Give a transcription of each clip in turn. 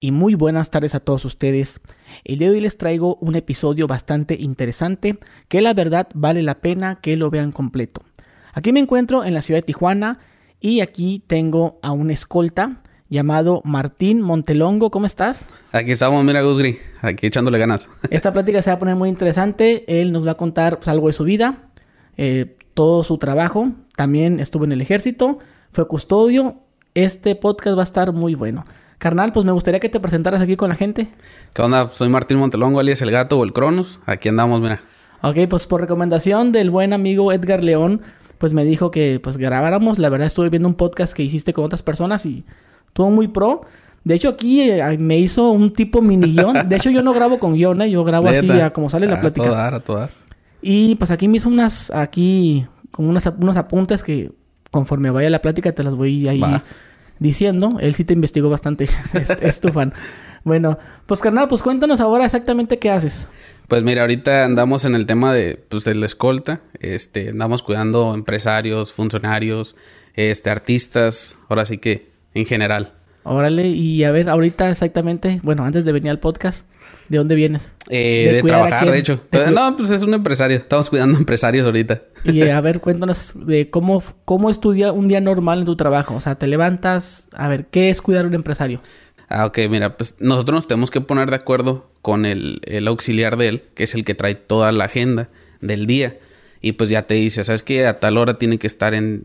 y muy buenas tardes a todos ustedes. El día de hoy les traigo un episodio bastante interesante que la verdad vale la pena que lo vean completo. Aquí me encuentro en la ciudad de Tijuana y aquí tengo a un escolta llamado Martín Montelongo. ¿Cómo estás? Aquí estamos, mira Gusgri, aquí echándole ganas. Esta plática se va a poner muy interesante. Él nos va a contar pues, algo de su vida, eh, todo su trabajo. También estuvo en el ejército, fue custodio. Este podcast va a estar muy bueno. Carnal, pues me gustaría que te presentaras aquí con la gente. ¿Qué onda? Soy Martín Montelongo, alias El Gato o El Cronos. Aquí andamos, mira. Ok, pues por recomendación del buen amigo Edgar León, pues me dijo que pues grabáramos. La verdad estuve viendo un podcast que hiciste con otras personas y estuvo muy pro. De hecho, aquí eh, me hizo un tipo mini guion. De hecho, yo no grabo con guion, ¿eh? Yo grabo así a como sale la A plática. todo dar, a todo dar. Y pues aquí me hizo unas, aquí, como unas, unos apuntes que conforme vaya la plática te las voy ahí Va. Diciendo. Él sí te investigó bastante, es, es tu fan. Bueno, pues carnal, pues cuéntanos ahora exactamente qué haces. Pues mira, ahorita andamos en el tema de, pues, de la escolta. Este, andamos cuidando empresarios, funcionarios, este, artistas, ahora sí que en general. Órale, y a ver, ahorita exactamente, bueno, antes de venir al podcast, ¿de dónde vienes? Eh, ¿De trabajar, de hecho. De no, pues es un empresario. Estamos cuidando empresarios ahorita. Y eh, a ver, cuéntanos de cómo, cómo estudia un día normal en tu trabajo. O sea, te levantas, a ver, ¿qué es cuidar a un empresario? Ah, ok, mira, pues nosotros nos tenemos que poner de acuerdo con el, el auxiliar de él, que es el que trae toda la agenda del día. Y pues ya te dice, ¿sabes qué? A tal hora tiene que estar en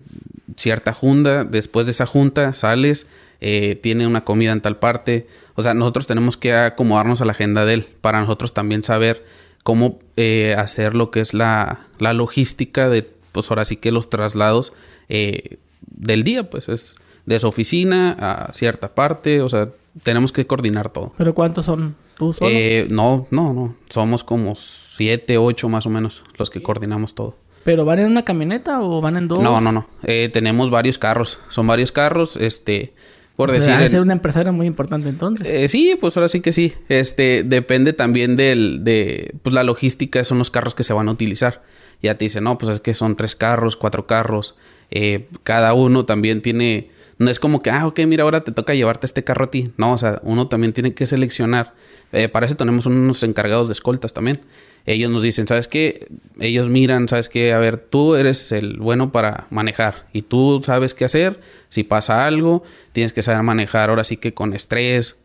cierta junta, después de esa junta sales, eh, tiene una comida en tal parte. O sea, nosotros tenemos que acomodarnos a la agenda de él, para nosotros también saber cómo eh, hacer lo que es la, la logística de, pues ahora sí que los traslados eh, del día, pues es de su oficina a cierta parte, o sea, tenemos que coordinar todo. ¿Pero cuántos son tú solo? Eh, no, no, no, somos como siete, ocho más o menos los que coordinamos todo. ¿Pero van en una camioneta o van en dos? No, no, no, eh, tenemos varios carros, son varios carros, este, por O sea, decir... en- ser un empresario muy importante entonces. Eh, sí, pues ahora sí que sí. Este, depende también del, de, pues la logística son los carros que se van a utilizar. Ya te dice, no, pues es que son tres carros, cuatro carros. Eh, cada uno también tiene, no es como que, ah, ok, mira, ahora te toca llevarte este carro a ti. No, o sea, uno también tiene que seleccionar. Eh, para eso tenemos unos encargados de escoltas también. Ellos nos dicen, ¿sabes qué? Ellos miran, ¿sabes qué? A ver, tú eres el bueno para manejar y tú sabes qué hacer. Si pasa algo, tienes que saber manejar ahora sí que con estrés.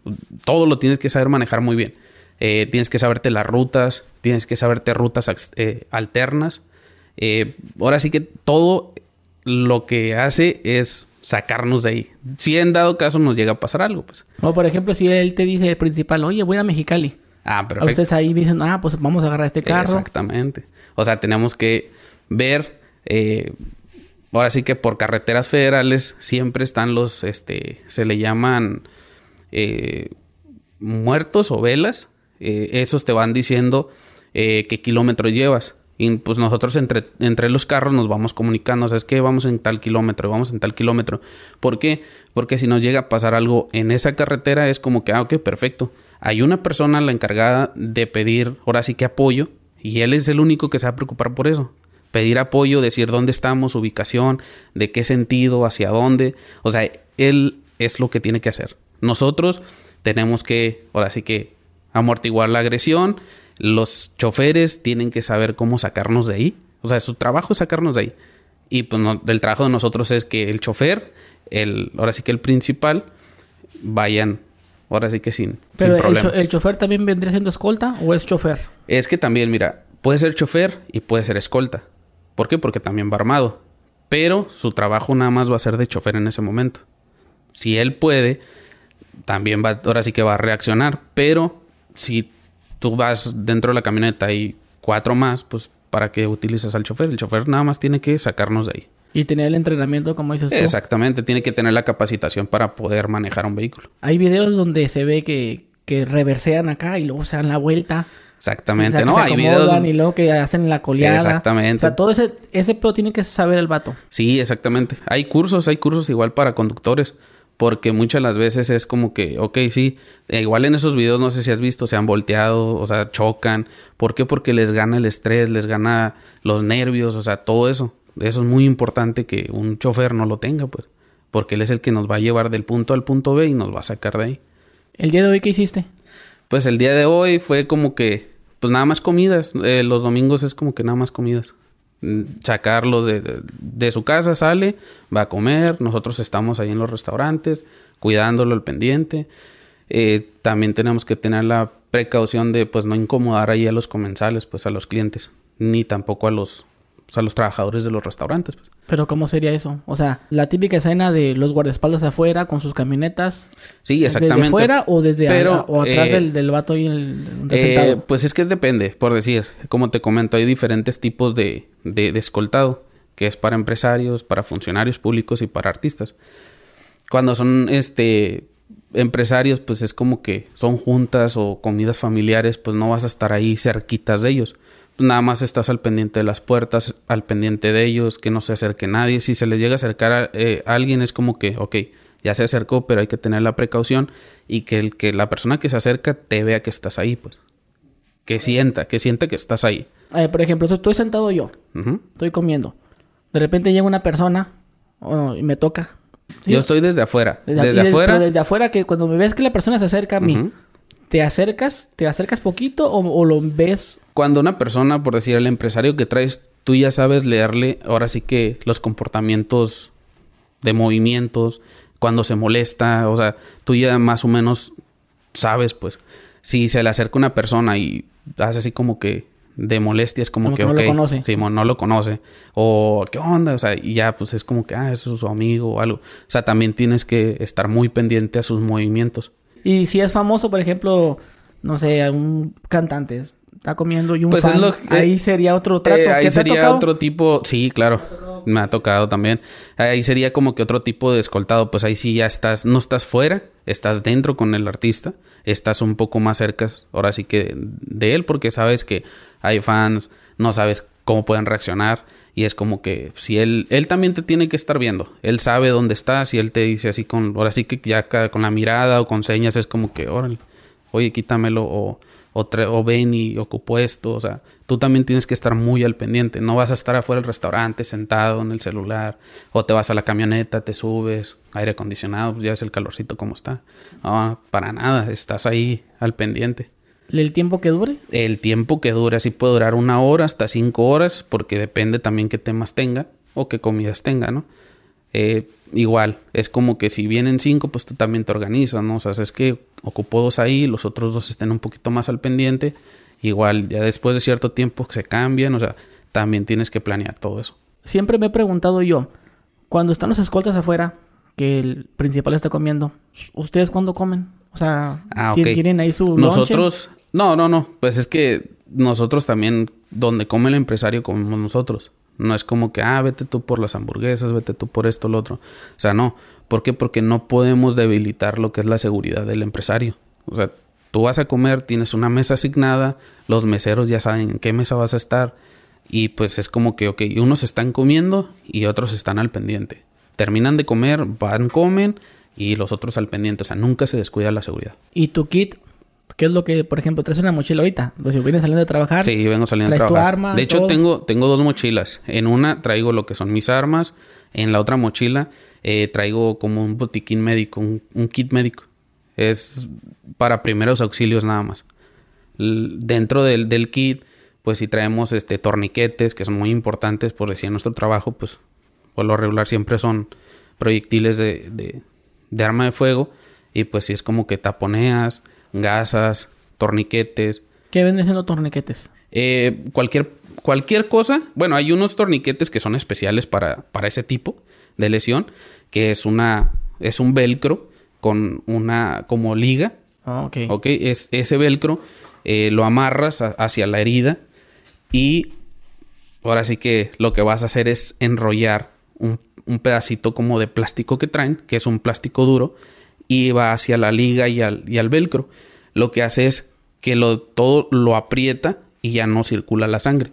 Todo lo tienes que saber manejar muy bien. Eh, tienes que saberte las rutas, tienes que saberte rutas eh, alternas. Ahora sí que todo lo que hace es sacarnos de ahí. Si en dado caso nos llega a pasar algo, pues. O por ejemplo, si él te dice el principal, oye, voy a Mexicali. Ah, A perfecto. ustedes ahí dicen, ah, pues vamos a agarrar este carro. Exactamente. O sea, tenemos que ver. eh, ahora sí que por carreteras federales siempre están los, este, se le llaman eh, muertos o velas. Eh, esos te van diciendo eh, qué kilómetros llevas. Y pues nosotros entre, entre los carros nos vamos comunicando. O sea, es que vamos en tal kilómetro, vamos en tal kilómetro. ¿Por qué? Porque si nos llega a pasar algo en esa carretera es como que, ah, ok, perfecto. Hay una persona la encargada de pedir, ahora sí que apoyo. Y él es el único que se va a preocupar por eso. Pedir apoyo, decir dónde estamos, ubicación, de qué sentido, hacia dónde. O sea, él es lo que tiene que hacer. Nosotros tenemos que, ahora sí que, amortiguar la agresión. Los choferes tienen que saber cómo sacarnos de ahí. O sea, su trabajo es sacarnos de ahí. Y pues no- el trabajo de nosotros es que el chofer, el, ahora sí que el principal, vayan, ahora sí que sin, Pero sin el, problema. cho- el chofer también vendría siendo escolta o es chofer? Es que también, mira, puede ser chofer y puede ser escolta. ¿Por qué? Porque también va armado. Pero su trabajo nada más va a ser de chofer en ese momento. Si él puede, también va, ahora sí que va a reaccionar. Pero si tú vas dentro de la camioneta y cuatro más, pues ¿para qué utilizas al chofer? El chofer nada más tiene que sacarnos de ahí. Y tener el entrenamiento, como dices tú. Exactamente, tiene que tener la capacitación para poder manejar un vehículo. Hay videos donde se ve que, que reversean acá y luego se dan la vuelta. Exactamente, O sea, que ¿no? se Hay videos. y luego que hacen la coleada. Exactamente. O sea, todo ese, ese pedo tiene que saber el vato. Sí, exactamente. Hay cursos, hay cursos igual para conductores. Porque muchas de las veces es como que, ok, sí, eh, igual en esos videos, no sé si has visto, se han volteado, o sea, chocan. ¿Por qué? Porque les gana el estrés, les gana los nervios, o sea, todo eso. Eso es muy importante que un chofer no lo tenga, pues. Porque él es el que nos va a llevar del punto al punto B y nos va a sacar de ahí. ¿El día de hoy qué hiciste? Pues el día de hoy fue como que, pues nada más comidas. Eh, los domingos es como que nada más comidas. Sacarlo de, de, de su casa, sale, va a comer. Nosotros estamos ahí en los restaurantes, cuidándolo al pendiente. Eh, también tenemos que tener la precaución de pues no incomodar ahí a los comensales, pues a los clientes, ni tampoco a los, pues, a los trabajadores de los restaurantes. Pues. Pero ¿cómo sería eso? O sea, la típica escena de los guardaespaldas afuera con sus camionetas. Sí, exactamente. ¿Desde afuera o desde Pero, a- o atrás eh, del, del vato en el, Eh, pues es que es depende, por decir, como te comento, hay diferentes tipos de, de, de escoltado, que es para empresarios, para funcionarios públicos y para artistas. Cuando son este empresarios, pues es como que son juntas o comidas familiares, pues no vas a estar ahí cerquitas de ellos. Nada más estás al pendiente de las puertas, al pendiente de ellos, que no se acerque nadie. Si se les llega a acercar a eh, alguien, es como que, ok, ya se acercó, pero hay que tener la precaución y que, el, que la persona que se acerca te vea que estás ahí, pues. Que sienta, que sienta que estás ahí. Eh, por ejemplo, estoy sentado yo, estoy comiendo. De repente llega una persona oh, y me toca. ¿sí? Yo estoy desde afuera. Desde, Desde, afuera. pero desde afuera, que cuando me ves que la persona se acerca a mí. ¿te acercas? ¿Te acercas poquito o, o lo ves? Cuando una persona, por decir, el empresario que traes, tú ya sabes leerle, ahora sí que los comportamientos de movimientos, cuando se molesta, o sea, tú ya más o menos sabes, pues, si se le acerca una persona y hace así como que de molestia, es como, Como que, que no lo conoce. Simón no lo conoce, o qué onda, o sea, y ya, pues es como que, ah, eso es su amigo o algo. O sea, también tienes que estar muy pendiente a sus movimientos. Y si es famoso, por ejemplo, no sé, un cantante está comiendo y un Pues es ahí sería otro trato. Eh, ¿Qué ahí te ha sería otro tipo, sí, claro, me ha tocado también. Ahí sería como que otro tipo de escoltado, pues ahí sí ya estás, no estás fuera, estás dentro con el artista, estás un poco más cerca, ahora sí que de él, porque sabes que hay fans, no sabes cómo pueden reaccionar. Y es como que si él, él también te tiene que estar viendo. Él sabe dónde estás y él te dice así con, ahora sí que ya con la mirada o con señas es como que, órale, oye, quítamelo o, o, ven y ocupo esto. O sea, tú también tienes que estar muy al pendiente. No vas a estar afuera del restaurante sentado en el celular o te vas a la camioneta, te subes, aire acondicionado, pues ya es el calorcito como está. No, para nada, estás ahí al pendiente. ¿El tiempo que dure? El tiempo que dura, sí puede durar una hora hasta cinco horas, porque depende también qué temas tenga o qué comidas tenga, ¿no? Eh, igual, es como que si vienen cinco, pues tú también te organizas, ¿no? O sea, es que ocupo dos ahí, los otros dos estén un poquito más al pendiente. Igual, ya después de cierto tiempo se cambian, o sea, también tienes que planear todo eso. Siempre me he preguntado yo, cuando están los escoltas afuera, que el principal está comiendo, ¿ustedes cuándo comen? O sea, Ah, ¿tien- ok. ¿tienen ahí su lonche? Nosotros, no, no, no, pues es que nosotros también, donde come el empresario, comemos nosotros. No es como que, ah, vete tú por las hamburguesas, vete tú por esto, lo otro. O sea, no. ¿Por qué? Porque no podemos debilitar lo que es la seguridad del empresario. O sea, tú vas a comer, tienes una mesa asignada, los meseros ya saben en qué mesa vas a estar. Y pues es como que, ok, unos están comiendo y otros están al pendiente. Terminan de comer, van, comen y los otros al pendiente. O sea, nunca se descuida la seguridad. ¿Y tu kit? ¿Qué es lo que, por ejemplo, traes una mochila ahorita? Pues si vienes saliendo de trabajar. Sí, vengo saliendo a ¿Traes tu trabajar. arma, de hecho, todo? tengo, tengo dos mochilas. En una traigo lo que son mis armas. En la otra mochila eh, traigo como un botiquín médico, un, un kit médico. Es para primeros auxilios nada más. L- dentro del, del kit, pues si traemos este torniquetes, que son muy importantes, por decir en nuestro trabajo, pues por lo regular siempre son proyectiles de, de, de arma de fuego. Y pues si es como que taponeas, gasas, torniquetes, ¿Qué venden siendo torniquetes? eh, cualquier, cualquier cosa. Bueno, hay unos torniquetes que son especiales para, para ese tipo de lesión, que es una, es un velcro con una como liga, Ah, ok. ¿ok? Es, ese velcro eh, lo amarras a- hacia la herida y ahora sí que lo que vas a hacer es enrollar un, un pedacito como de plástico que traen, que es un plástico duro, y va hacia la liga y al, y al velcro. Lo que hace es que lo, todo lo aprieta y ya no circula la sangre.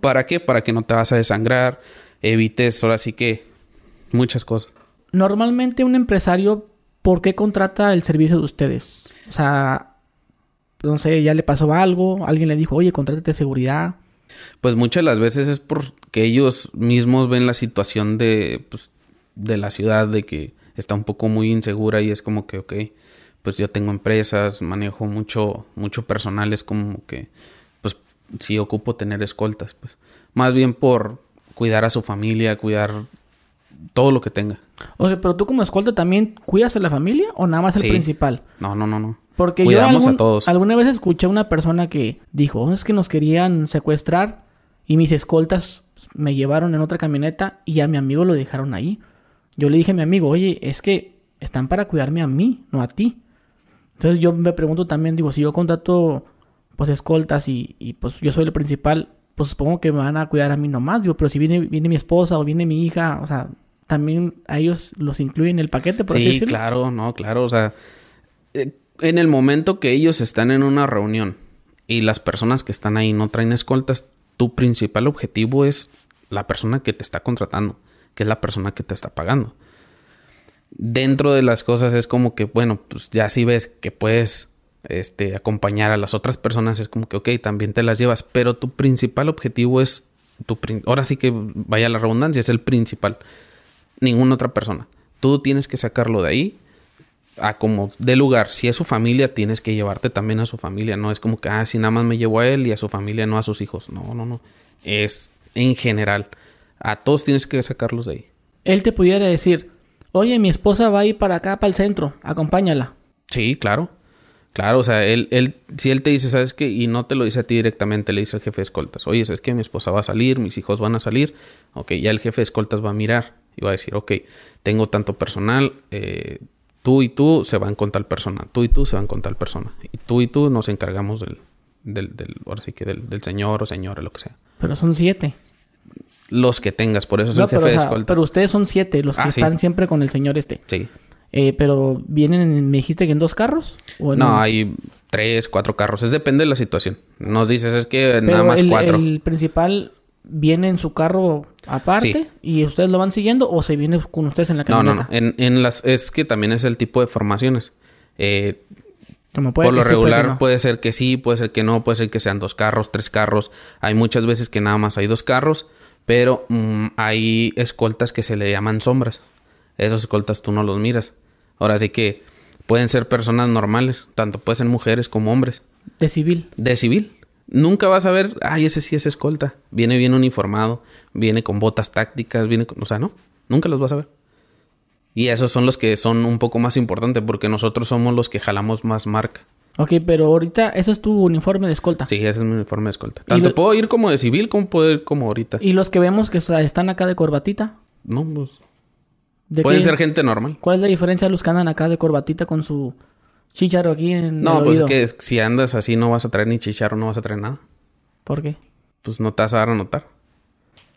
¿Para qué? Para que no te vas a desangrar, evites ahora sí que muchas cosas. Normalmente un empresario, ¿por qué contrata el servicio de ustedes? O sea, no sé, ya le pasó algo, alguien le dijo, oye, contrátate seguridad. Pues muchas de las veces es porque ellos mismos ven la situación de, pues, de la ciudad, de que está un poco muy insegura y es como que, ok, pues yo tengo empresas, manejo mucho, mucho personal, es como que, pues sí ocupo tener escoltas, pues. Más bien por cuidar a su familia, cuidar todo lo que tenga. O sea, pero tú como escolta también cuidas a la familia o nada más el Sí. principal? No, no, no, no. Porque Cuidamos yo a todos. alguna vez escuché a una persona que dijo, "Oh, es que nos querían secuestrar y mis escoltas me llevaron en otra camioneta y a mi amigo lo dejaron ahí. Yo le dije a mi amigo, oye, es que están para cuidarme a mí, no a ti. Entonces yo me pregunto también, digo, si yo contrato pues escoltas y, y, pues yo soy el principal, pues supongo que me van a cuidar a mí nomás, digo, pero si viene, viene mi esposa o viene mi hija, o sea, también a ellos los incluyen en el paquete, por así Sí, decirlo. claro, no, claro. O sea, eh, en el momento que ellos están en una reunión y las personas que están ahí no traen escoltas, tu principal objetivo es la persona que te está contratando, que es la persona que te está pagando. Dentro de las cosas es como que, bueno, pues ya si ves que puedes este, acompañar a las otras personas, es como que, ok, también te las llevas, pero tu principal objetivo es, tu, ahora sí que vaya la redundancia, es el principal ninguna otra persona. Tú tienes que sacarlo de ahí a como de lugar. Si es su familia, tienes que llevarte también a su familia. No es como que, ah, si nada más me llevo a él y a su familia, no a sus hijos. No, no, no. Es en general. A todos tienes que sacarlos de ahí. Él te pudiera decir, oye, mi esposa va a ir para acá, para el centro, acompáñala. Sí, claro. Claro, o sea, él, él, si él te dice, ¿sabes qué? Y no te lo dice a ti directamente, le dice al jefe de escoltas, oye, ¿sabes qué? Mi esposa va a salir, mis hijos van a salir. Ok, ya el jefe de escoltas va a mirar y va a decir, ok, tengo tanto personal, eh, tú y tú se van con tal persona, tú y tú se van con tal persona. Y tú y tú nos encargamos del, del, del ahora sí que del, del señor o señora, lo que sea. Pero son siete. Los que tengas, por eso es No, el jefe pero, o de sea, escolta. pero ustedes son siete los que Ah, sí. están siempre con el señor este. Sí. Eh, pero vienen, en- me dijiste que en dos carros. ¿O en No, un- hay tres, cuatro carros. Es depende de la situación. Nos dices, es que Pero nada más el, cuatro. el principal viene en su carro aparte Sí. y ustedes lo van siguiendo o se viene con ustedes en la No, no, camioneta. no. En, en las, es que también es el tipo de formaciones. Eh, Como puede por lo que sí, puede que regular no. puede ser que sí, puede ser que no, puede ser que sean dos carros, tres carros. Hay muchas veces que nada más hay dos carros, pero mm, hay escoltas que se le llaman sombras. Esos escoltas tú no los miras. Ahora sí que pueden ser personas normales, tanto pueden ser mujeres como hombres. De civil. De civil. Nunca vas a ver, ay, ese sí es escolta. Viene bien uniformado, viene con botas tácticas, viene con... O sea, no, nunca los vas a ver. Y esos son los que son un poco más importantes porque nosotros somos los que jalamos más marca. Ok, pero ahorita ese es tu uniforme de escolta. Sí, ese es mi uniforme de escolta. Tanto lo- puedo ir como de civil como puedo ir como ahorita. Y los que vemos que están acá de corbatita. No, pues... ¿de Pueden qué- ser gente normal. ¿Cuál es la diferencia de los que andan acá de corbatita con su chicharo aquí en No, el pues es que si andas así no vas a traer ni chicharro, no vas a traer nada. ¿Por qué? Pues no te vas a dar a notar.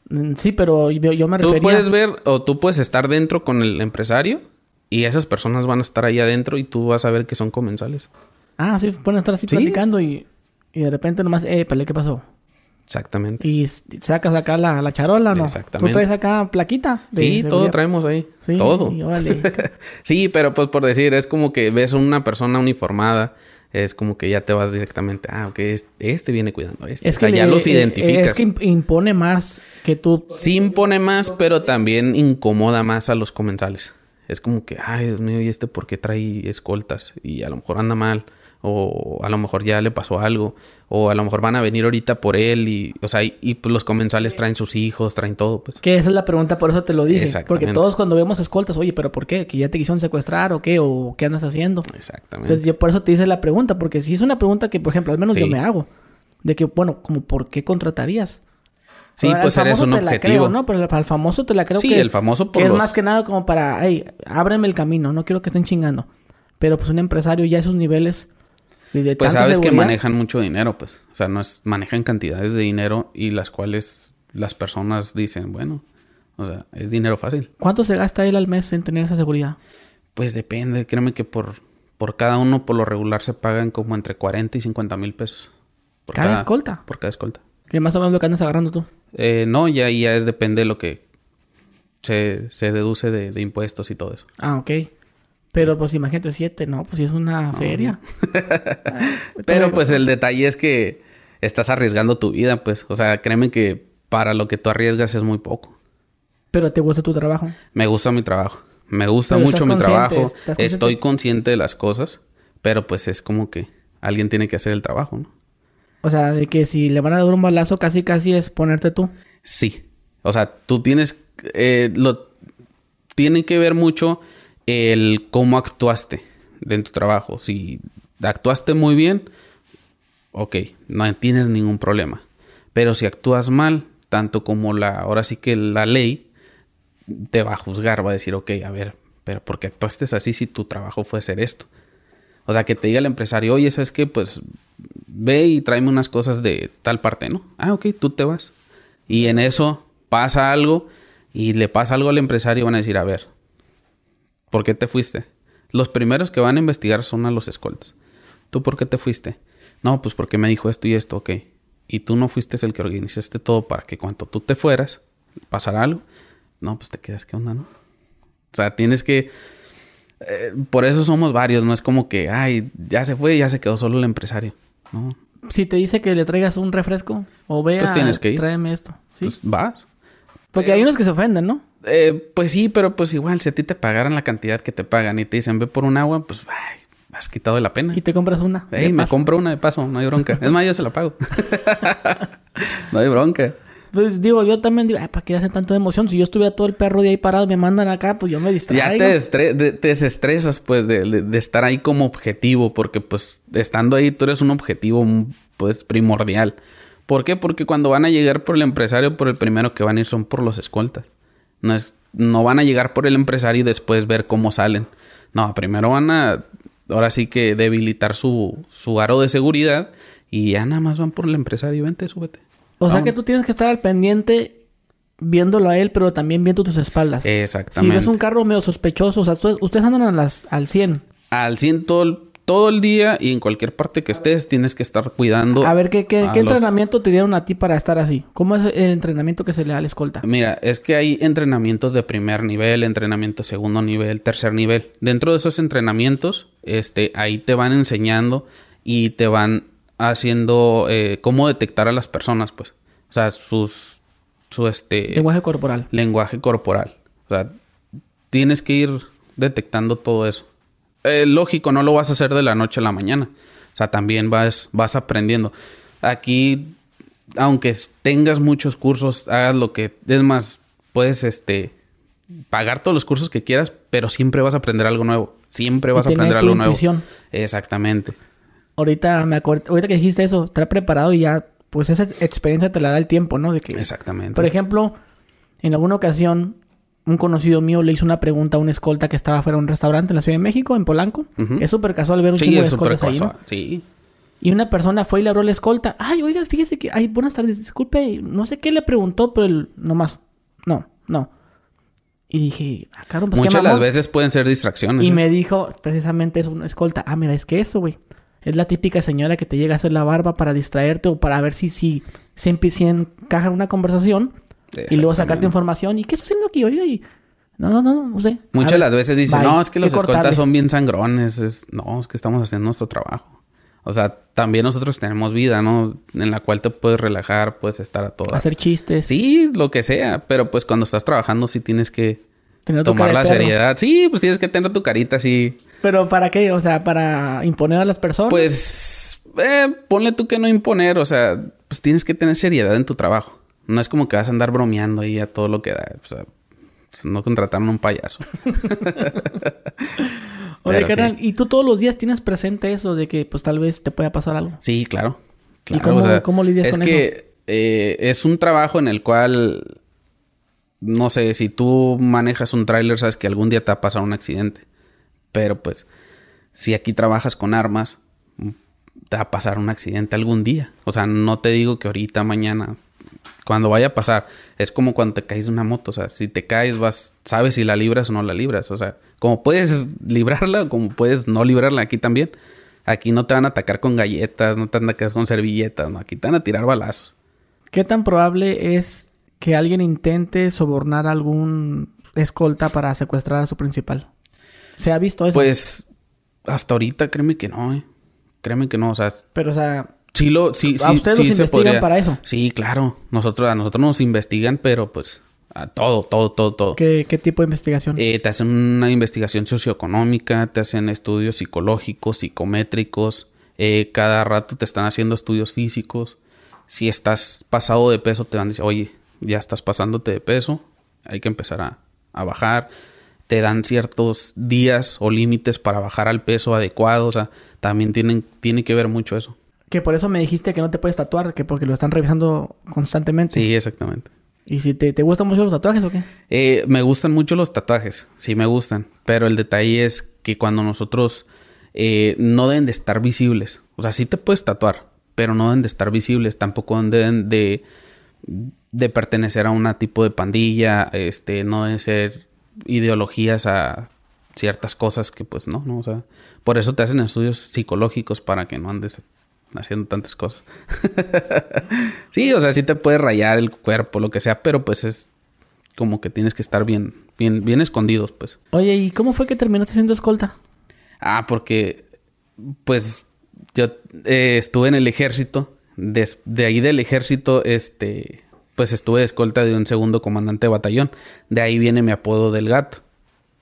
Mm, Sí, pero yo, yo me Tú refería... puedes ver o tú puedes estar dentro con el empresario y esas personas van a estar ahí adentro y tú vas a ver que son comensales. Ah, sí, pueden estar así Sí. platicando y, y de repente nomás, eh, ¿qué pasó? Exactamente. Y sacas acá la, la charola, ¿no? Exactamente. ¿Tú traes acá plaquita? Sí, todo traemos ahí. Sí, todo. y órale. sí, pero pues por decir, es como que ves una persona uniformada, es como que ya te vas directamente, ah, ok, es- este viene cuidando a este. Es o sea, que ya los eh, identificas. Es que imp- impone más que tú. Sí impone más, pero también incomoda más a los comensales. Es como que, ay, Dios mío, ¿y este por qué trae escoltas? Y a lo mejor anda mal, o a lo mejor ya le pasó algo, o a lo mejor van a venir ahorita por él, y, o sea, y, y, pues los comensales traen sus hijos, traen todo, pues. Que esa es la pregunta, por eso te lo dije. Porque todos cuando vemos escoltas, oye, ¿pero por qué? ¿Que ya te quisieron secuestrar o qué? ¿O qué andas haciendo? Exactamente. Entonces yo por eso te hice la pregunta, porque si es una pregunta que, por ejemplo, al menos yo me hago. De que, bueno, como ¿por qué contratarías? sí, Ahora, pues eres un te la objetivo. creo, ¿no? Pero al famoso te la creo Sí, que... el famoso por que es más que nada como para, ay, ábreme el camino, no quiero que estén chingando. Pero pues un empresario ya esos niveles de, Pues sabes que manejan mucho dinero, pues. O sea, no es, manejan cantidades de dinero y las cuales las personas dicen, bueno, o sea, es dinero fácil. ¿Cuánto se gasta él al mes en tener esa seguridad? Pues depende, créeme que por, por cada uno, por lo regular, se pagan como entre 40 y 50 mil pesos. Por ¿Cada escolta? Por cada escolta. Que más o menos lo que andas agarrando tú. Eh, no, ya, ya es depende de lo que se, se deduce de, de impuestos y todo eso. Ah, ok. Pero pues imagínate siete, ¿no? Pues si es una feria. Pero Todo- pues el detalle es que estás arriesgando tu vida, pues. O sea, créeme que para lo que tú arriesgas es muy poco. Pero te gusta tu trabajo. Me gusta mi trabajo. Me gusta Pero mucho mi trabajo. consciente. Estoy consciente de las cosas. Pero pues es como que alguien tiene que hacer el trabajo, ¿no? O sea, de que si le van a dar un balazo, casi casi es ponerte tú. Sí. O sea, tú tienes. Eh, lo, tiene que ver mucho el cómo actuaste en tu trabajo. Si actuaste muy bien, ok, no tienes ningún problema. Pero si actúas mal, tanto como la, ahora sí que la ley te va a juzgar, va a decir, ok, a ver, pero ¿por qué actuaste así si tu trabajo fue hacer esto? O sea, que te diga el empresario, oye, ¿sabes qué? Pues ve y tráeme unas cosas de tal parte, ¿no? Ah, ok, tú te vas. Y en eso pasa algo y le pasa algo al empresario y van a decir, a ver, ¿por qué te fuiste? Los primeros que van a investigar son a los escoltas. ¿Tú por qué te fuiste? No, pues porque me dijo esto y esto, ok. Y tú no fuiste el que organizaste todo para que cuando tú te fueras, pasara algo. No, pues te quedas, ¿qué onda, no? O sea, tienes que eh, por eso somos varios, no es como que, ay, ya se fue, ya se quedó solo el empresario. No. Si te dice que le traigas un refresco o vea, pues tienes que ir. tráeme esto. ¿sí? Pues vas. Porque hay unos que se ofenden, ¿no? Eh, pues sí, pero pues igual, si a ti te pagaran la cantidad que te pagan y te dicen, ve por un agua, pues, ay, has quitado de la pena. Y te compras una. Ey, me compro una de paso, no hay bronca. es más, yo se la pago. no hay bronca. Pues digo, yo también digo, ay, ¿para qué hacen tanto de emoción? Si yo estuviera todo el perro de ahí parado, me mandan acá, pues yo me distraigo. Ya te, desestresas, pues, de, estar ahí como objetivo, porque, pues, estando ahí tú eres un objetivo, pues, primordial. ¿Por qué? Porque cuando van a llegar por el empresario, por el primero que van a ir son por los escoltas. No es, no van a llegar por el empresario y después ver cómo salen. No, primero van a, ahora sí que debilitar su, su aro de seguridad y ya nada más van por el empresario. Vente, súbete. O sea que tú tienes que estar al pendiente viéndolo a él, pero también viendo tus espaldas. Exactamente. Si ves un carro medio sospechoso, o sea, ustedes andan a las, al 100. Al 100 todo, el día y en cualquier parte que estés tienes que estar cuidando. A ver, ¿qué, qué, entrenamiento te dieron a ti para estar así? ¿Cómo es el entrenamiento que se le da a la escolta? Mira, es que hay entrenamientos de primer nivel, entrenamiento de segundo nivel, tercer nivel. Dentro de esos entrenamientos, este, ahí te van enseñando y te van haciendo eh, cómo detectar a las personas, pues. O sea, sus, su este... Lenguaje corporal. Lenguaje corporal. O sea, tienes que ir detectando todo eso. Eh, lógico, no lo vas a hacer de la noche a la mañana. O sea, también vas, vas aprendiendo. Aquí, aunque tengas muchos cursos, hagas lo que... Es más, puedes, este... Pagar todos los cursos que quieras, pero siempre vas a aprender algo nuevo. Siempre vas a aprender algo nuevo. Exactamente ahorita me acuerdo, ahorita que dijiste eso, estar preparado y ya, pues esa experiencia te la da el tiempo, ¿no? De que, Exactamente. Por ejemplo, en alguna ocasión, un conocido mío le hizo una pregunta a un escolta que estaba fuera de un restaurante en la Ciudad de México, en Polanco. Es súper casual ver un sí, de escoltas ahí, ¿no? Sí. Y una persona fue y le abrió la escolta. Ay, oiga, fíjese que... Ay, buenas tardes. Disculpe, no sé qué le preguntó, pero él... Nomás... No, no. Y dije, ah, caro, pues Muchas las veces pueden ser distracciones. Y ¿eh? me dijo, precisamente es una escolta. Ah, mira, es que eso, güey. Es la típica señora que te llega a hacer la barba para distraerte o para ver si, si, si, si encaja una conversación y luego sacarte información. ¿Y qué estás haciendo aquí? Oye, y... no, no, no, no sé. Muchas de las veces dicen, no, es que los escoltas son bien sangrones. Es, no, es que estamos haciendo nuestro trabajo. O sea, también nosotros tenemos vida, ¿no? En la cual te puedes relajar, puedes estar a todo. Hacer chistes. Sí, lo que sea. Pero pues cuando estás trabajando sí tienes que tomar la seriedad. Sí, pues tienes que tener tu carita así. ¿Pero para qué? O sea, ¿para imponer a las personas? Pues, eh, ponle tú que no imponer. O sea, pues tienes que tener seriedad en tu trabajo. No es como que vas a andar bromeando ahí a todo lo que da. O sea, pues, no contrataron un payaso. Oye, carnal, ¿y tú todos los días tienes presente eso de que pues tal vez te pueda pasar algo? Sí, claro. ¿Y cómo, cómo lidias con eso? Es que eh, es un trabajo en el cual, no sé, si tú manejas un tráiler, sabes que algún día te va a pasar un accidente. Pero pues, si aquí trabajas con armas, te va a pasar un accidente algún día. O sea, no te digo que ahorita, mañana, cuando vaya a pasar, es como cuando te caes de una moto. O sea, si te caes, vas, sabes si la libras o no la libras. O sea, como puedes librarla, como puedes no librarla aquí también. Aquí no te van a atacar con galletas, no te van a atacar con servilletas, no, aquí te van a tirar balazos. ¿Qué tan probable es que alguien intente sobornar a algún escolta para secuestrar a su principal? ¿Se ha visto eso? Pues hasta ahorita créeme que no, eh. Créeme que no, o sea... Pero, o sea... Sí, lo, sí, ¿A ustedes sí los investigan para eso? Sí, claro. Nosotros, a nosotros nos investigan, pero pues A todo, todo, todo, todo. ¿Qué, qué tipo de investigación? Eh, te hacen una investigación socioeconómica, te hacen estudios psicológicos, psicométricos. eh, cada rato te están haciendo estudios físicos. Si estás pasado de peso, te van a decir, oye, ya estás pasándote de peso, hay que empezar a, a bajar. Te dan ciertos días o límites para bajar al peso adecuado. O sea, también tienen, tiene que ver mucho eso. Que por eso me dijiste que no te puedes tatuar, que porque lo están revisando constantemente. Sí, exactamente. ¿Y si te, te gustan mucho los tatuajes o qué? Eh, me gustan mucho los tatuajes, sí me gustan, pero el detalle es que cuando nosotros eh, no deben de estar visibles, o sea, sí te puedes tatuar, pero no deben de estar visibles, tampoco deben de, de pertenecer a un tipo de pandilla, este, no deben ser ideologías a ciertas cosas que pues no, no, o sea, por eso te hacen estudios psicológicos para que no andes haciendo tantas cosas. sí, o sea, sí te puede rayar el cuerpo, lo que sea, pero pues es como que tienes que estar bien, bien, bien escondidos, pues. Oye, ¿y cómo fue que terminaste siendo escolta? Ah, porque pues yo eh, estuve en el ejército, Des- de, ahí del ejército, este, pues estuve de escolta de un segundo comandante de batallón. De ahí viene mi apodo del gato.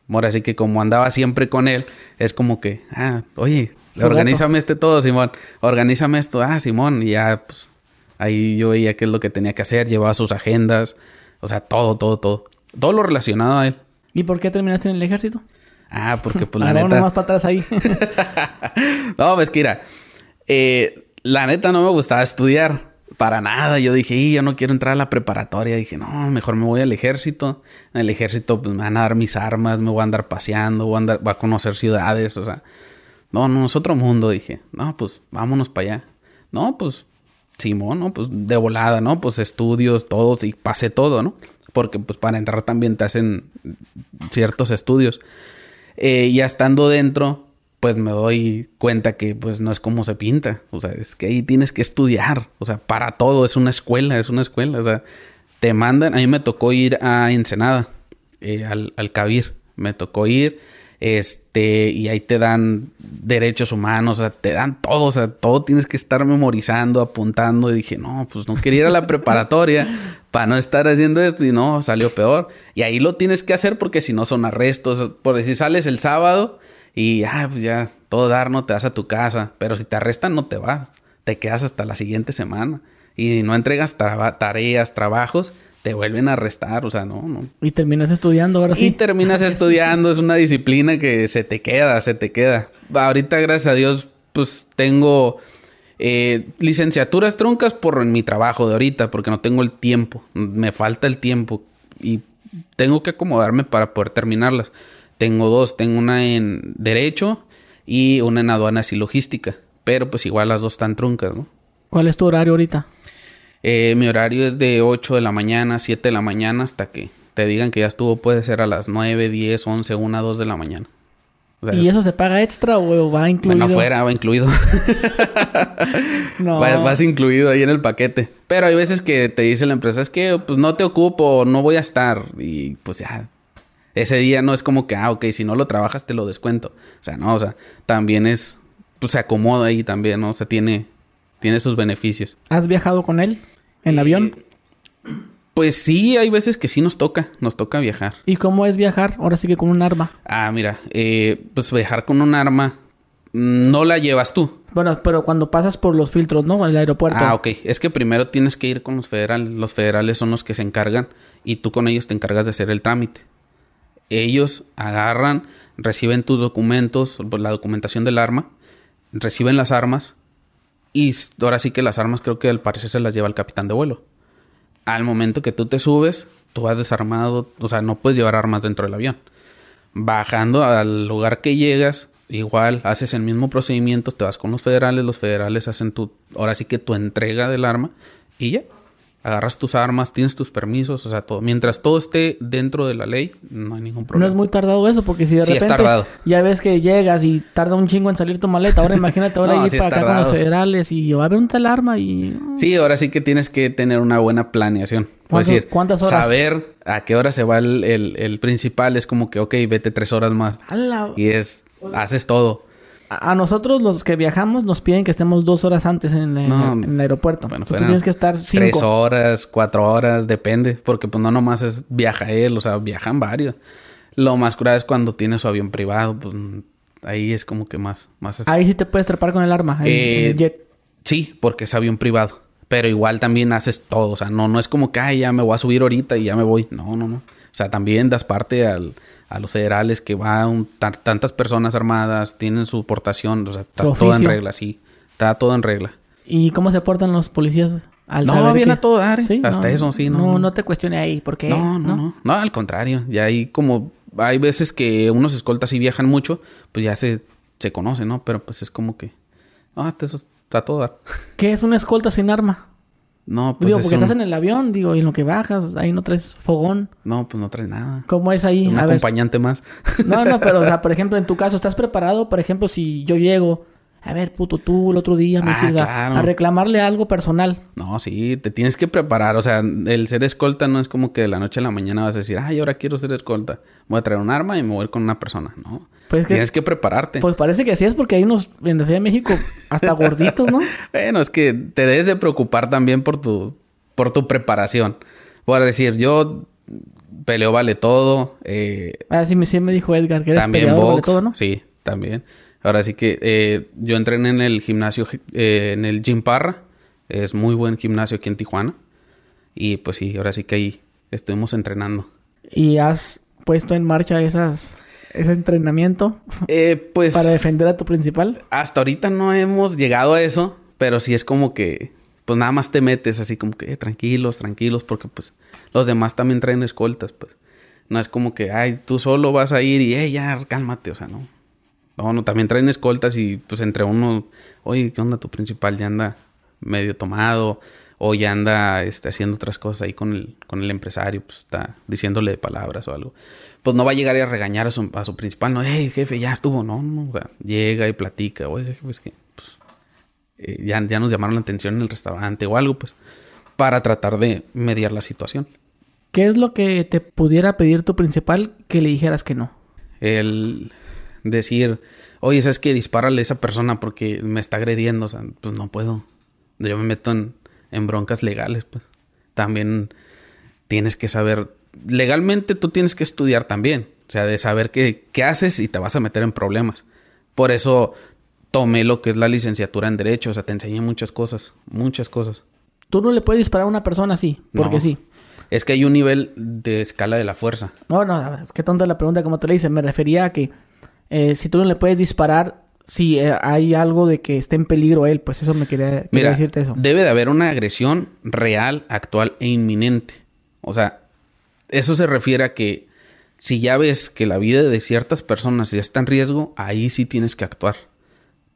Ahora sí que como andaba siempre con él, es como que, ah, oye, organízame este todo, Simón. Organízame esto, ah, Simón. Y ya, pues, ahí yo veía qué es lo que tenía que hacer, llevaba sus agendas, o sea, todo, todo, todo. Todo lo relacionado a él. ¿Y por qué terminaste en el ejército? Ah, porque pues la Ah, no, neta... nomás para atrás ahí. no, pues que mira, eh, la neta no me gustaba estudiar. Para nada. Yo dije, "Y, yo no quiero entrar a la preparatoria. Dije, no, mejor me voy al ejército. En el ejército pues, me van a dar mis armas, me voy a andar paseando, voy a, andar, voy a conocer ciudades. O sea, no, no, es otro mundo. Dije, no, pues vámonos para allá. No, pues, Simón, ¿no? Pues de volada, ¿no? Pues estudios, todos y pasé todo, ¿no? Porque pues para entrar también te hacen ciertos estudios. Eh, ya estando dentro, pues me doy cuenta que pues no es como se pinta. O sea, es que ahí tienes que estudiar. O sea, para todo es una escuela, es una escuela. O sea, te mandan, a mí me tocó ir a Ensenada, eh, al, al Cabir. Me tocó ir, este, y ahí te dan derechos humanos, o sea, te dan todo, o sea, todo tienes que estar memorizando, apuntando. Y dije, no, pues no quería ir a la preparatoria para no estar haciendo esto y no, salió peor. Y ahí lo tienes que hacer porque si no son arrestos. Por decir, sales el sábado y, ah, pues ya, todo dar, no te vas a tu casa. Pero si te arrestan, no te vas. Te quedas hasta la siguiente semana. Y no entregas tareas, trabajos, te vuelven a arrestar. O sea, no, no. y terminas estudiando ahora Y sí. terminas estudiando, es una disciplina que se te queda, se te queda. Ahorita, gracias a Dios, pues tengo eh, licenciaturas truncas por mi trabajo de ahorita, porque no tengo el tiempo, me falta el tiempo y tengo que acomodarme para poder terminarlas. Tengo dos, tengo una en Derecho y una en Aduanas y Logística, pero pues igual las dos están truncas, ¿no? ¿Cuál es tu horario ahorita? Eh, mi horario es de 8 de la mañana, 7 de la mañana, hasta que te digan que ya estuvo, puede ser a las 9, 10, 11, 1, 2 de la mañana. O sea, ¿Y es- eso se paga extra o va incluido? Bueno, afuera va incluido. No. Va- Vas incluido ahí en el paquete. Pero hay veces que te dice la empresa, es que pues no te ocupo, no voy a estar. Y pues ya, ese día no es como que, ah, ok, si no lo trabajas te lo descuento. O sea, no, o sea, también es, pues se acomoda ahí también, ¿no? O sea, tiene, tiene sus beneficios. ¿Has viajado con él? ¿En Eh, avión? Pues sí, hay veces que sí nos toca, nos toca viajar. ¿Y cómo es viajar? Ahora sí que con un arma. Ah, mira, eh, pues viajar con un arma mm, no la llevas tú. Bueno, pero cuando pasas por los filtros, ¿no? En el aeropuerto. Ah, ok. Es que primero tienes que ir con los federales. Los federales son los que se encargan y tú con ellos te encargas de hacer el trámite. Ellos agarran, reciben tus documentos, la documentación del arma, reciben las armas y ahora sí que las armas creo que al parecer se las lleva el capitán de vuelo. Al momento que tú te subes, tú vas desarmado, o sea, no puedes llevar armas dentro del avión. Bajando al lugar que llegas, igual haces el mismo procedimiento, te vas con los federales, los federales hacen tu, ahora sí que tu entrega del arma y ya. Agarras tus armas, tienes tus permisos, o sea, todo. Mientras todo esté dentro de la ley, no hay ningún No problema. es muy tardado eso, porque si de Sí, repente ya ves que llegas y tarda un chingo en salir tu maleta, ahora imagínate ahora No, ir sí para acá con los federales y va a haber un tal arma y... Sí, ahora sí que tienes que tener una buena planeación. Es ¿Cuánto- decir, cuántas horas? saber a qué hora se va el, el- el principal es como que, ok, vete tres horas más. Y es, haces todo. A nosotros los que viajamos nos piden que estemos dos horas antes en, la- No, en el aeropuerto. bueno, tú tienes que estar Tres cinco. horas, cuatro horas, depende. Porque pues no nomás es viaja él, o sea, viajan varios. Lo más curado es cuando tiene su avión privado, pues ahí es como que más... más Ahí sí te puedes trepar con el arma. el Eh, jet. Sí, porque es avión privado. Pero igual también haces todo. O sea, no, no es como que Ay, ya me voy a subir ahorita y ya me voy. No, no, no. O sea, también das parte al- a los federales que va un- tan- tantas personas armadas, tienen su portación. O sea, está todo en regla, sí. Está todo en regla. ¿Y cómo se portan los policías al No, saber bien que- a todo dar. Sí, Hasta eso, sí, no, No, no. no te cuestione ahí, porque... No, no, no, no. al contrario. Ya hay como... Hay veces que unos escoltas sí viajan mucho, pues ya se, se conocen, ¿no? Pero pues es como que... No, hasta eso está todo dar. ¿Qué es una escolta sin arma? No, pues digo, es porque un- estás en el avión, digo, y en lo que bajas, ahí no traes fogón. No, pues no trae nada. ¿Cómo es ahí? Un A ver. acompañante más. No, no, pero, o sea, por ejemplo, en tu caso, ¿estás preparado? Por ejemplo, si yo llego, a ver, puto, tú el otro día me Ah, hiciste a- claro. a reclamarle algo personal. No, sí, te tienes que preparar. O sea, el ser escolta no es como que de la noche a la mañana vas a decir, ay, ahora quiero ser escolta. Voy a traer un arma y me voy a ir con una persona. No. Pues que- tienes que prepararte. Pues parece que así es porque hay unos en la Ciudad de México hasta gorditos, ¿no? Bueno, es que te debes de preocupar también por tu, por tu preparación. Por decir, yo peleo vale todo. Eh, Ah, sí, me, sí me dijo Edgar que eres también peleador todo, ¿no? Sí, también. Ahora sí que eh, yo entrené en el gimnasio, eh, en el Gym Parra. Es muy buen gimnasio aquí en Tijuana. Y pues sí, ahora sí que ahí estuvimos entrenando. Y has puesto en marcha esas ese entrenamiento Eh, pues para defender a tu principal. hasta ahorita no hemos llegado a eso, pero sí es como que pues nada más te metes así como que eh, tranquilos, tranquilos, porque pues los demás también traen escoltas, pues. No es como que, ay, tú solo vas a ir y, eh, ya, cálmate, o sea, no. No, no, también traen escoltas y pues entre uno, oye, ¿qué onda? Tu principal ya anda medio tomado o ya anda este, haciendo otras cosas ahí con el, con el empresario, pues está diciéndole palabras o algo. Pues no va a llegar y a regañar a su, a su principal, no, hey, jefe, ya estuvo, no, no, o sea, llega y platica, oye, jefe, es que, pues, eh, ya, ya nos llamaron la atención en el restaurante o algo, pues, para tratar de mediar la situación. ¿Qué es lo que te pudiera pedir tu principal que le dijeras que no? El decir, oye, ¿sabes que Dispárale a esa persona porque me está agrediendo, o sea, pues no puedo. Yo me meto en, en broncas legales, pues. También tienes que saber, legalmente tú tienes que estudiar también, o sea, de saber qué, qué haces y te vas a meter en problemas. Por eso tomé lo que es la licenciatura en Derecho, o sea, te enseñé muchas cosas, muchas cosas. Tú no le puedes disparar a una persona así, porque No. sí. Es que hay un nivel de escala de la fuerza. No, no, ver, qué tonta la pregunta como te la hice. Me refería a que eh, si tú no le puedes disparar, si eh, hay algo de que esté en peligro él, pues eso me quería, quería Mira, decirte eso. debe de haber una agresión real, actual e inminente. O sea, eso se refiere a que si ya ves que la vida de ciertas personas ya está en riesgo, ahí sí tienes que actuar.